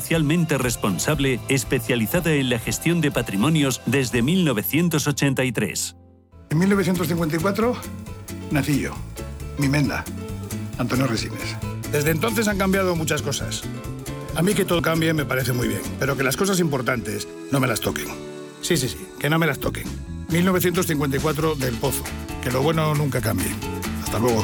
socialmente responsable especializada en la gestión de patrimonios desde 1983. En 1954 nací yo, mi menda, Antonio Resines. Desde entonces han cambiado muchas cosas. A mí que todo cambie me parece muy bien, pero que las cosas importantes no me las toquen. Sí, sí, sí, que no me las toquen. 1954 del Pozo. Que lo bueno nunca cambie. Hasta luego.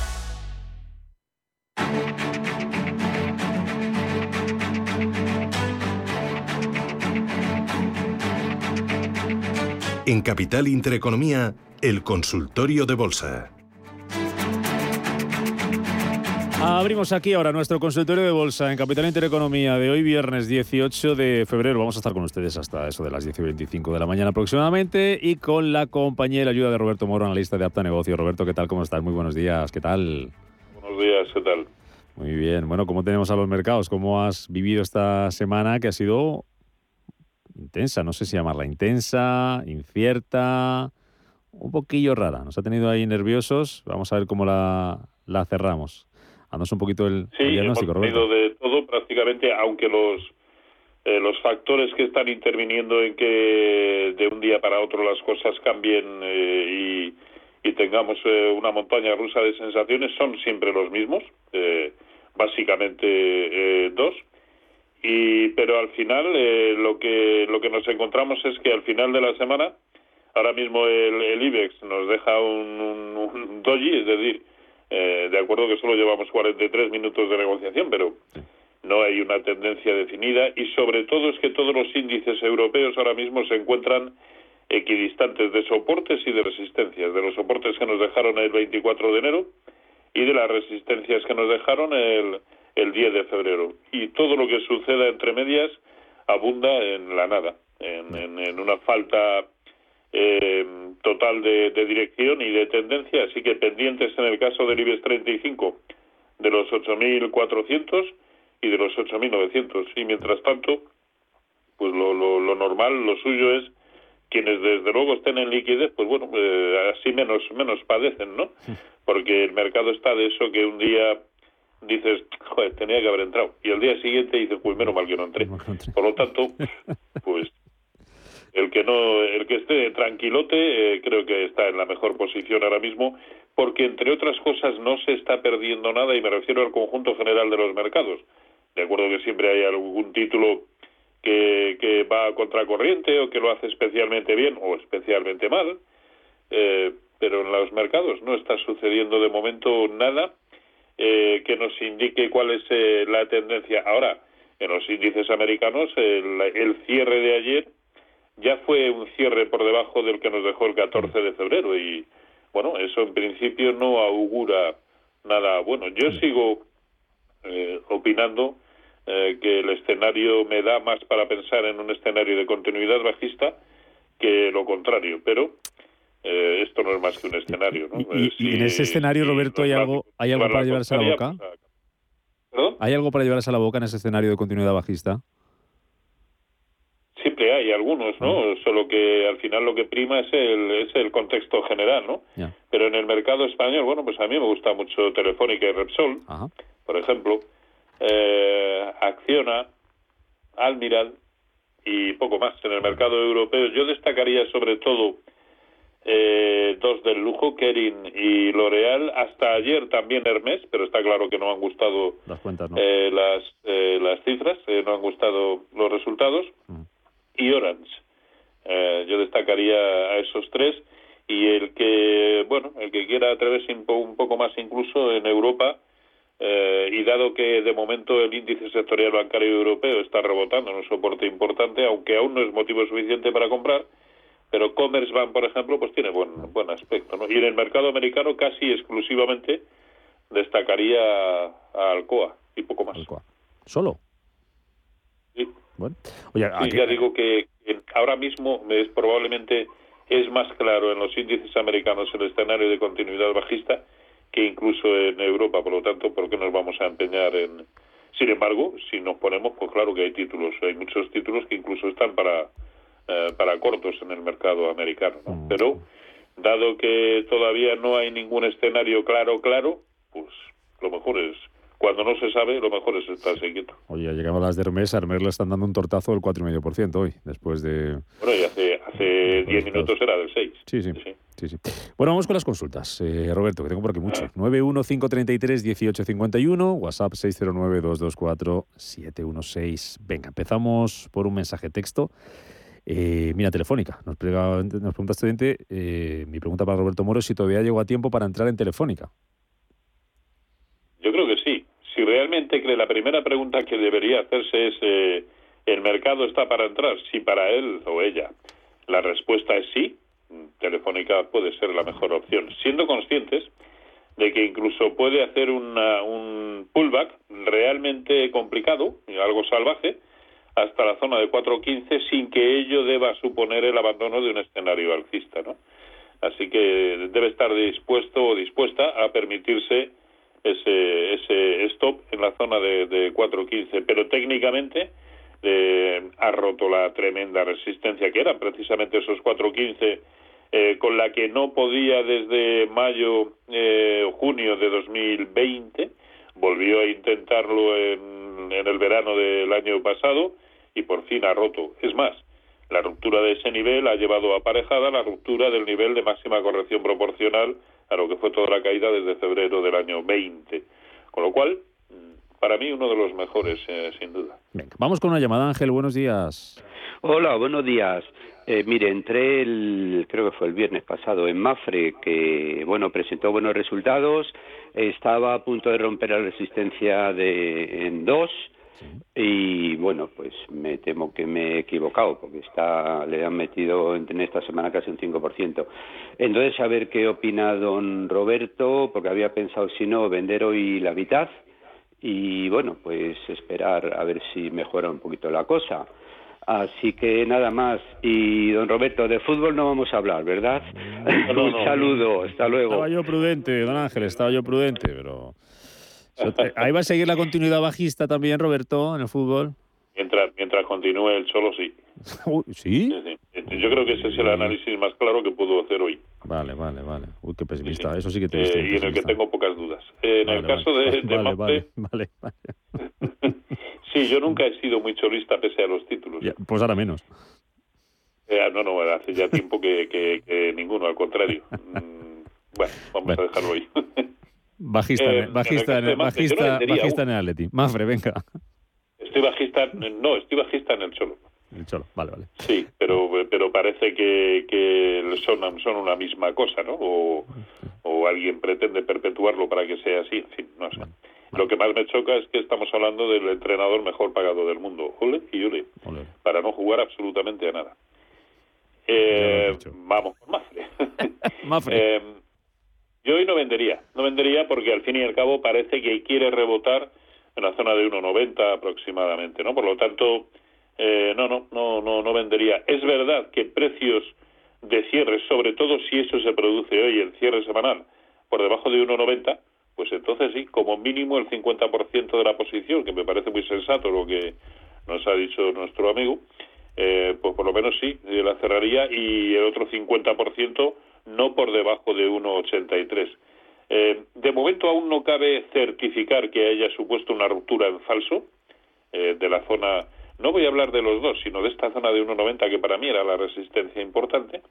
En Capital Intereconomía, el consultorio de bolsa. Abrimos aquí ahora nuestro consultorio de bolsa en Capital Intereconomía de hoy, viernes 18 de febrero. Vamos a estar con ustedes hasta eso de las 10 y 25 de la mañana aproximadamente y con la compañía y la ayuda de Roberto Moro, analista de Apta Negocio. Roberto, ¿qué tal? ¿Cómo estás? Muy buenos días. ¿Qué tal? Buenos días, ¿qué tal? Muy bien. Bueno, ¿cómo tenemos a los mercados? ¿Cómo has vivido esta semana que ha sido intensa, no sé si llamarla intensa, incierta, un poquillo rara. Nos ha tenido ahí nerviosos. Vamos a ver cómo la, la cerramos. Andas un poquito el, sí, diagnóstico, hemos tenido de todo prácticamente, aunque los eh, los factores que están interviniendo en que de un día para otro las cosas cambien eh, y, y, tengamos eh, una montaña rusa de sensaciones son siempre los mismos, básicamente dos y pero al final eh, lo que lo que nos encontramos es que al final de la semana ahora mismo el, el IBEX nos deja un, un, doji es decir eh, de acuerdo que solo llevamos 43 minutos de negociación pero no hay una tendencia definida. Y sobre todo es que todos los índices europeos ahora mismo se encuentran equidistantes de soportes y de resistencias de los soportes que nos dejaron el 24 de enero y de las resistencias que nos dejaron el, el 10 de febrero. Y todo lo que suceda entre medias abunda en la nada, en, en, una falta eh, total de, de, dirección y de tendencia. Así que pendientes en el caso del IBEX 35 de los 8.400 y de los 8.900. Y mientras tanto, pues lo, lo, lo, normal, lo suyo es quienes desde luego estén en liquidez, pues bueno, eh, así menos menos padecen, ¿no? Porque el mercado está de eso que un día dices, joder, tenía que haber entrado. Y al día siguiente dices, pues menos mal que no entré. Por lo tanto, [laughs] pues el que no, el que esté tranquilote, eh, creo que está en la mejor posición ahora mismo, porque entre otras cosas no se está perdiendo nada y me refiero al conjunto general de los mercados. De acuerdo que siempre hay algún título que, que va a contracorriente o que lo hace especialmente bien o especialmente mal, eh, pero en los mercados no está sucediendo de momento nada eh, que nos indique cuál es eh, la tendencia. Ahora, en los índices americanos, el, cierre de ayer ya fue un cierre por debajo del que nos dejó el 14 de febrero y, bueno, eso en principio no augura nada bueno. Yo sigo eh, opinando que el escenario me da más para pensar en un escenario de continuidad bajista que lo contrario, pero eh, esto no es más que un escenario. ¿no? Y, eh, en ese escenario, Roberto, ¿hay algo, ¿hay algo para llevarse a la boca? Pues, ¿Hay algo para llevarse a la boca en ese escenario de continuidad bajista? Siempre hay algunos, ¿no? Ah. Solo que al final lo que prima es el, es el contexto general, ¿no? Pero en el mercado español, bueno, pues a mí me gusta mucho Telefónica y Repsol, por ejemplo, eh, Acciona, Almiral y poco más. En el mercado europeo yo destacaría sobre todo eh, dos del lujo, Kerin y L'Oreal. Hasta ayer también Hermes, pero está claro que no han gustado las, cuentas, eh, las, eh, las cifras, eh, no han gustado los resultados. Mm. Y Orange. yo destacaría a esos tres. Y el que, bueno, el que quiera atreverse un, un poco más incluso en Europa, y dado que de momento el índice sectorial bancario europeo está rebotando en un soporte importante, aunque aún no es motivo suficiente para comprar, pero Commerzbank, por ejemplo, pues tiene buen, buen aspecto. ¿no? Y en el mercado americano casi exclusivamente destacaría a Alcoa y poco más. Alcoa. ¿Solo? Sí. Bueno. ya digo que ahora mismo es probablemente es más claro en los índices americanos el escenario de continuidad bajista que incluso en Europa. Por lo tanto, ¿por qué nos vamos a empeñar en...? Sin embargo, si nos ponemos, pues claro que hay títulos, hay muchos títulos que incluso están para eh, para cortos en el mercado americano. Mm. Pero, dado que todavía no hay ningún escenario claro, claro, pues lo mejor es cuando no se sabe, lo mejor es estarse quieto. Oye, ya llegamos a las de Hermes. A Hermes le están dando un tortazo del 4,5% hoy, después de... Bueno, y hace, hace 10 minutos era del 6. Sí, sí. sí. sí, Bueno, vamos con las consultas. Eh, Roberto, que tengo por aquí mucho. 915331851, WhatsApp 609224716. Venga, empezamos por un mensaje texto. Eh, mira, Telefónica. Nos, nos pregunta estudiante, eh, mi pregunta para Roberto Moro, si todavía llegó a tiempo para entrar en Telefónica. Yo creo que sí. Si realmente cree la primera pregunta que debería hacerse es, eh, ¿el mercado está para entrar? Si para él o ella la respuesta es sí, Telefónica puede ser la mejor opción, siendo conscientes de que incluso puede hacer un pullback realmente complicado, algo salvaje, hasta la zona de 4.15 sin que ello deba suponer el abandono de un escenario alcista, ¿no? Así que debe estar dispuesto o dispuesta a permitirse ese, ese stop en la zona de, de 4.15, pero técnicamente eh, ha roto la tremenda resistencia que eran precisamente esos 4.15 eh, con la que no podía desde mayo eh, junio de 2020 volvió a intentarlo en, en el verano del año pasado y por fin ha roto. Es más, la ruptura de ese nivel ha llevado aparejada la ruptura del nivel de máxima corrección proporcional a lo que fue toda la caída desde febrero del año 20. Con lo cual, para mí uno de los mejores, eh, sin duda. Venga, vamos con una llamada, Ángel. Buenos días. Hola, buenos días. Eh, mire, entré el, creo que fue el viernes pasado en Mafre, que bueno presentó buenos resultados, estaba a punto de romper la resistencia de en dos Y bueno, pues me temo que me he equivocado, porque está le han metido en esta semana casi un 5%. Entonces, a ver qué opina don Roberto, porque había pensado, si no, vender hoy la mitad y bueno, pues esperar a ver si mejora un poquito la cosa. Así que nada más. Y don Roberto, de fútbol no vamos a hablar, ¿verdad? [laughs] un saludo, hasta luego. Estaba yo prudente, don Ángel, estaba yo prudente, pero... [laughs] Ahí va a seguir la continuidad bajista también, Roberto, en el fútbol. Mientras, mientras continúe el solo, sí. [laughs] ¿Sí? Yo creo que ese es el análisis más claro que puedo hacer hoy. Vale, vale, vale. Uy, qué pesimista. Eso sí que te eh, Y en el que tengo pocas dudas. en el caso de, de vale, vale, sí, yo nunca he sido muy cholista pese a los títulos. pues ahora menos. Eh, no, no, hace ya tiempo que, que, ninguno, al contrario. Mm, bueno, vamos a dejarlo ahí. Bajista, [laughs] eh, bajista, en, bajista, bajista en el Atleti. Mafre, venga. Estoy bajista, no, estoy bajista en el Cholo. El Cholo, vale, vale. Sí, pero, pero parece que, que son, son una misma cosa, ¿no? O, o alguien pretende perpetuarlo para que sea así, en fin, no sé. Lo que más me choca es que estamos hablando del entrenador mejor pagado del mundo, Ole y Ole, para no jugar absolutamente a nada. Eh, vamos con Mafre. [laughs] Mafre. eh, yo hoy no vendería, no vendería porque al fin y al cabo parece que quiere rebotar en la zona de 1,90 aproximadamente, ¿no? Por lo tanto, eh, no, no, no, no, no vendería. Es verdad que precios de cierre, sobre todo si eso se produce hoy, el cierre semanal, por debajo de 1,90, pues entonces sí, como mínimo el 50% de la posición, que me parece muy sensato lo que nos ha dicho nuestro amigo, eh, pues por lo menos sí, la cerraría y el otro 50% no por debajo de 1,83. Eh, de momento aún no cabe certificar que haya supuesto una ruptura en falso eh, de la zona, no voy a hablar de los dos, sino de esta zona de 1,90 que para mí era la resistencia importante,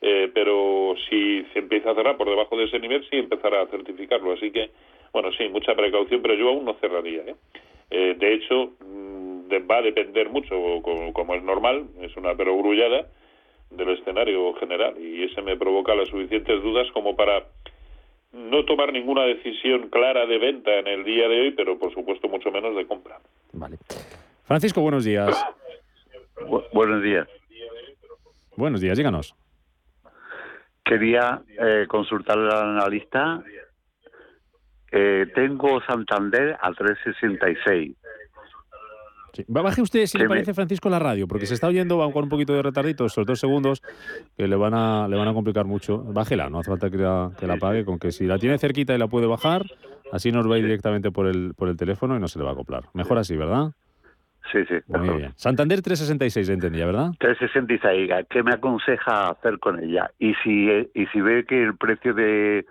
eh, pero si se empieza a cerrar por debajo de ese nivel, sí empezará a certificarlo. Así que, bueno, sí, mucha precaución, pero yo aún no cerraría. de hecho, mm, va a depender mucho, como, como, es normal, es una perogrullada, del escenario general y ese me provoca las suficientes dudas como para no tomar ninguna decisión clara de venta en el día de hoy, pero por supuesto mucho menos de compra. Vale. Francisco, buenos días. buenos días. Buenos días, díganos. Quería eh, consultar al analista. Eh, tengo Santander a 366. Baje usted, si le parece, Francisco, la radio, porque se está oyendo con un poquito de retardito, esos dos segundos, que le van a, le van a complicar mucho. Bájela, no hace falta que la, que la apague, con que si la tiene cerquita y la puede bajar, así nos va a ir directamente por el, por el teléfono y no se le va a acoplar. Mejor así, ¿verdad? Sí, sí. Muy bien. Santander 366, entendía, ¿verdad? 366, ¿qué me aconseja hacer con ella? Y si, y si ve que el precio de,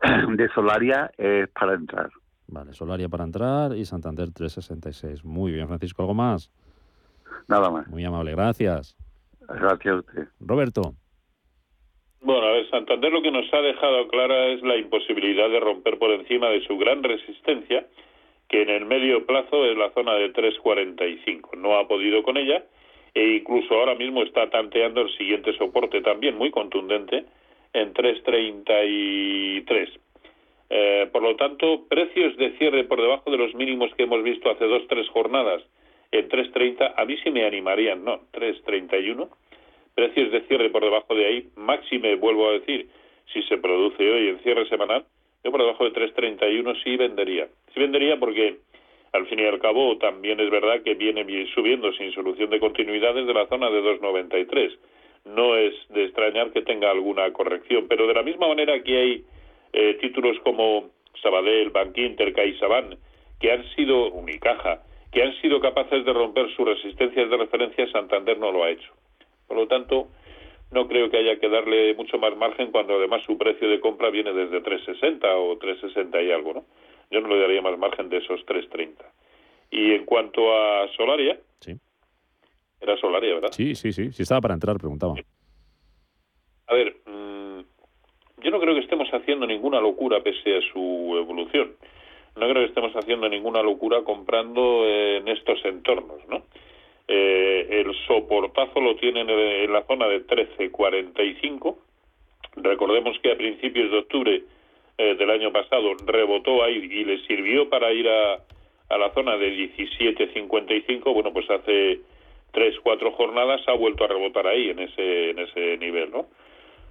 [clears throat] de Solaria es para entrar. Vale, Solaria para entrar y Santander 366. Muy bien, Francisco, ¿algo más? Nada más. Muy amable, gracias. Gracias a usted. Roberto. Bueno, a ver, Santander lo que nos ha dejado clara es la imposibilidad de romper por encima de su gran resistencia, que en el medio plazo es la zona de 3.45. No ha podido con ella e incluso ahora mismo está tanteando el siguiente soporte también muy contundente en 3.33. Eh, por lo tanto, precios de cierre por debajo de los mínimos que hemos visto hace dos, tres jornadas en 3.30, a mí sí me animarían, no, 3.31. Precios de cierre por debajo de ahí, máxime, vuelvo a decir, si se produce hoy en cierre semanal, yo por debajo de 3.31 sí vendería. Sí vendería porque, al fin y al cabo, también es verdad que viene subiendo sin solución de continuidad desde la zona de 2.93. No es de extrañar que tenga alguna corrección, pero de la misma manera que hay eh, títulos como Sabadell, Bankinter, CaixaBank, que han sido, Unicaja, que han sido capaces de romper sus resistencias de referencia, Santander no lo ha hecho. Por lo tanto, no creo que haya que darle mucho más margen cuando además su precio de compra viene desde 360 o 360 y algo, ¿no? Yo no le daría más margen de esos 330. Y en cuanto a Solaria, sí. era Solaria, ¿verdad? Sí, sí, sí, si estaba para entrar, preguntaba. A ver, yo no creo que estemos haciendo ninguna locura pese a su evolución. No creo que estemos haciendo ninguna locura comprando en estos entornos, ¿no? Eh, el soportazo lo tienen en la zona de 13.45. Recordemos que a principios de octubre eh, del año pasado rebotó ahí y le sirvió para ir a, a la zona de 17.55, bueno, pues hace tres, cuatro jornadas ha vuelto a rebotar ahí, en ese, en ese nivel, ¿no?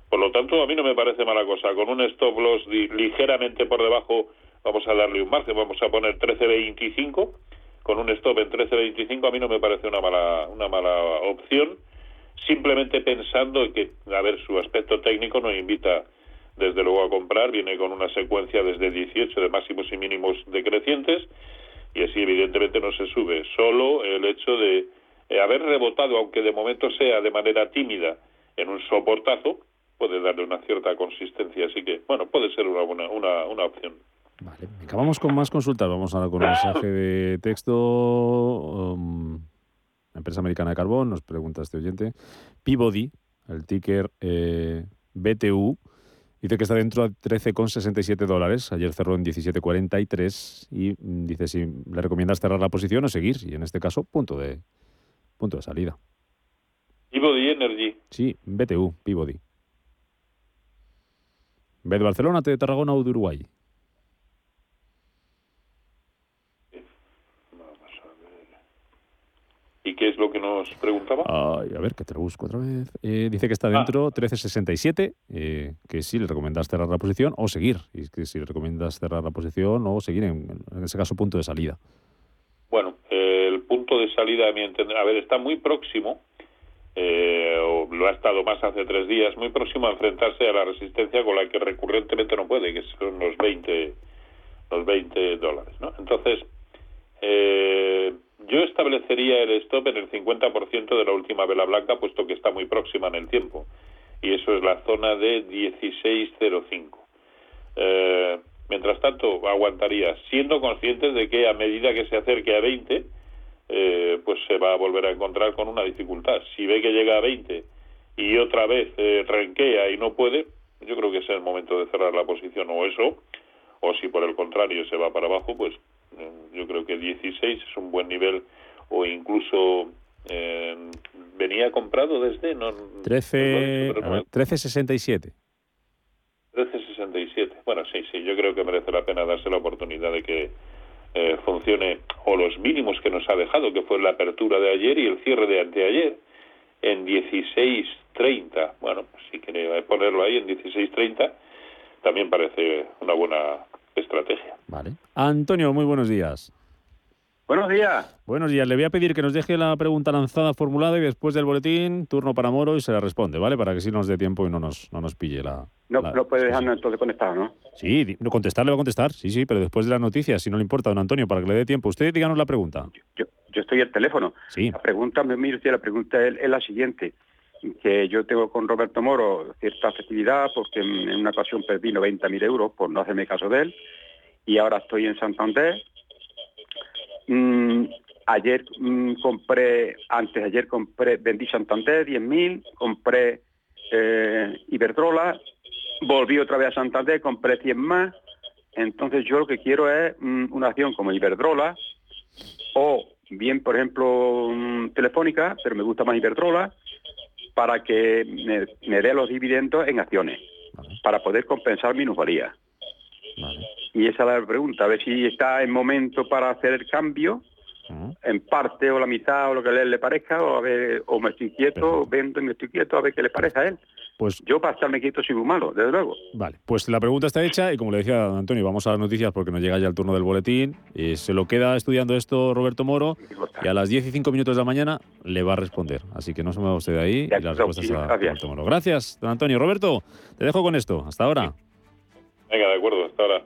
Por lo tanto, a mí no me parece mala cosa. Con un stop loss ligeramente por debajo, vamos a darle un margen, vamos a poner 13.25, con un stop en 13.25, a mí no me parece una mala, una mala opción, simplemente pensando que, a ver, su aspecto técnico nos invita desde luego a comprar, viene con una secuencia desde 18 de máximos y mínimos decrecientes, y así evidentemente no se sube. Solo el hecho de eh, haber rebotado, aunque de momento sea de manera tímida, en un soportazo, puede darle una cierta consistencia. Así que, bueno, puede ser una, buena, una, una opción. Vale, acabamos con más consultas. Vamos ahora con un mensaje de texto. Um, empresa americana de carbón, nos pregunta este oyente. Peabody, el ticker eh, BTU, dice que está dentro a 13,67 dólares. Ayer cerró en 17,43 y dice si le recomiendas cerrar la posición o seguir. Y en este caso, punto de, punto de salida. Peabody Energy. Sí, BTU, Peabody. ¿B de Barcelona, T de Tarragona o de Uruguay? ¿Y qué es lo que nos preguntaba? a ver, que te lo busco otra vez. Eh, dice que está dentro 1367, ah. eh, que sí le recomiendas cerrar la posición o seguir. Y que si le recomiendas cerrar la posición o seguir, en, en ese caso, punto de salida. Bueno, el punto de salida, a mi entender, a ver, está muy próximo eh, o lo ha estado más hace tres días, muy próximo a enfrentarse a la resistencia con la que recurrentemente no puede, que son los 20, los 20 dólares. ¿no? Entonces, eh, yo establecería el stop en el 50% de la última vela blanca, puesto que está muy próxima en el tiempo, y eso es la zona de 16.05. Eh, mientras tanto, aguantaría, siendo conscientes de que a medida que se acerque a 20, eh, pues se va a volver a encontrar con una dificultad. Si ve que llega a 20 y otra vez eh, renquea y no puede, yo creo que es el momento de cerrar la posición o eso, o si por el contrario se va para abajo, pues yo creo que 16 es un buen nivel o incluso venía comprado desde no 13 1367 1367 bueno sí sí yo creo que merece la pena darse la oportunidad de que eh, funcione o los mínimos que nos ha dejado, que fue la apertura de ayer y el cierre de anteayer, en 16.30. Bueno, pues si quiere ponerlo ahí en 16.30, también parece una buena estrategia. Vale. Antonio, muy buenos días. Buenos días. Buenos días. Le voy a pedir que nos deje la pregunta lanzada, formulada y después del boletín, turno para Moro y se la responde, ¿vale? Para que sí nos dé tiempo y no nos, no nos pille la... No, no puede dejarnos entonces conectado, ¿no? Sí, no contestar le va a contestar, sí, sí, pero después de las noticias, si no le importa, don Antonio, para que le dé tiempo. Usted díganos la pregunta. Yo, yo estoy al teléfono. Sí. La pregunta, mire la pregunta es, es la siguiente que yo tengo con Roberto Moro cierta afectividad porque en una ocasión perdí 90.000 euros por no hacerme caso de él y ahora estoy en Santander. Mm, Ayer mm, compré, antes ayer compré, vendí Santander 10.000, compré eh, Iberdrola, volví otra vez a Santander, compré 100 más. Entonces yo lo que quiero es mm, una acción como Iberdrola o bien, por ejemplo, Telefónica, pero me gusta más Iberdrola, para que me, dé los dividendos en acciones, para poder compensar minusvalía. Y esa es la pregunta, a ver si está en momento para hacer el cambio en parte o la mitad o lo que le, le parezca, o a ver, o me estoy quieto, vendo y me estoy quieto, a ver qué le parece a él. Pues, Yo para estarme quieto soy muy malo, desde luego. Vale, pues la pregunta está hecha y como le decía Antonio, vamos a las noticias porque nos llega ya el turno del boletín. Y se lo queda estudiando esto Roberto Moro y a las 10 y 5 minutos de la mañana le va a responder. Así que no se mueva usted de ahí y las respuestas a Roberto Moro. Gracias, don Antonio. Roberto, te dejo con esto. Hasta ahora. Venga, de acuerdo, hasta ahora.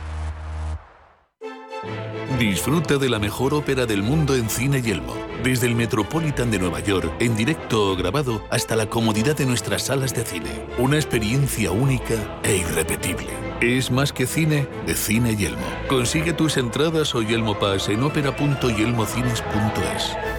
Disfruta de la mejor ópera del mundo en Cine Yelmo. Desde el Metropolitan de Nueva York, en directo o grabado, hasta la comodidad de nuestras salas de cine. Una experiencia única e irrepetible. Es más que cine de Cine Yelmo. Consigue tus entradas o Yelmo Pass en ópera.yelmocines.es.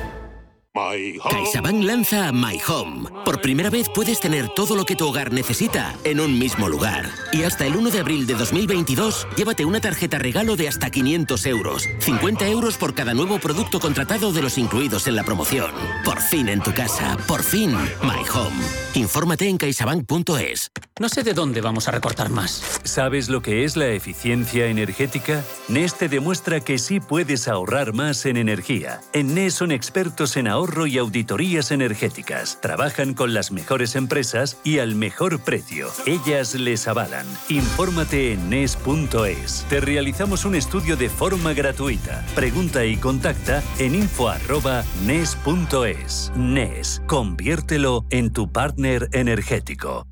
CaixaBank lanza My Home. Por primera vez puedes tener todo lo que tu hogar necesita en un mismo lugar. Y hasta el 1 de abril de 2022, llévate una tarjeta regalo de hasta 500 euros. 50 euros por cada nuevo producto contratado de los incluidos en la promoción. Por fin en tu casa. Por fin, My Home. Infórmate en caixabank.es. No sé de dónde vamos a recortar más. ¿Sabes lo que es la eficiencia energética? NES te demuestra que sí puedes ahorrar más en energía. En NES son expertos en y auditorías energéticas. Trabajan con las mejores empresas y al mejor precio. Ellas les avalan. Infórmate en NES.es. Te realizamos un estudio de forma gratuita. Pregunta y contacta en info.nes.es. NES, conviértelo en tu partner energético.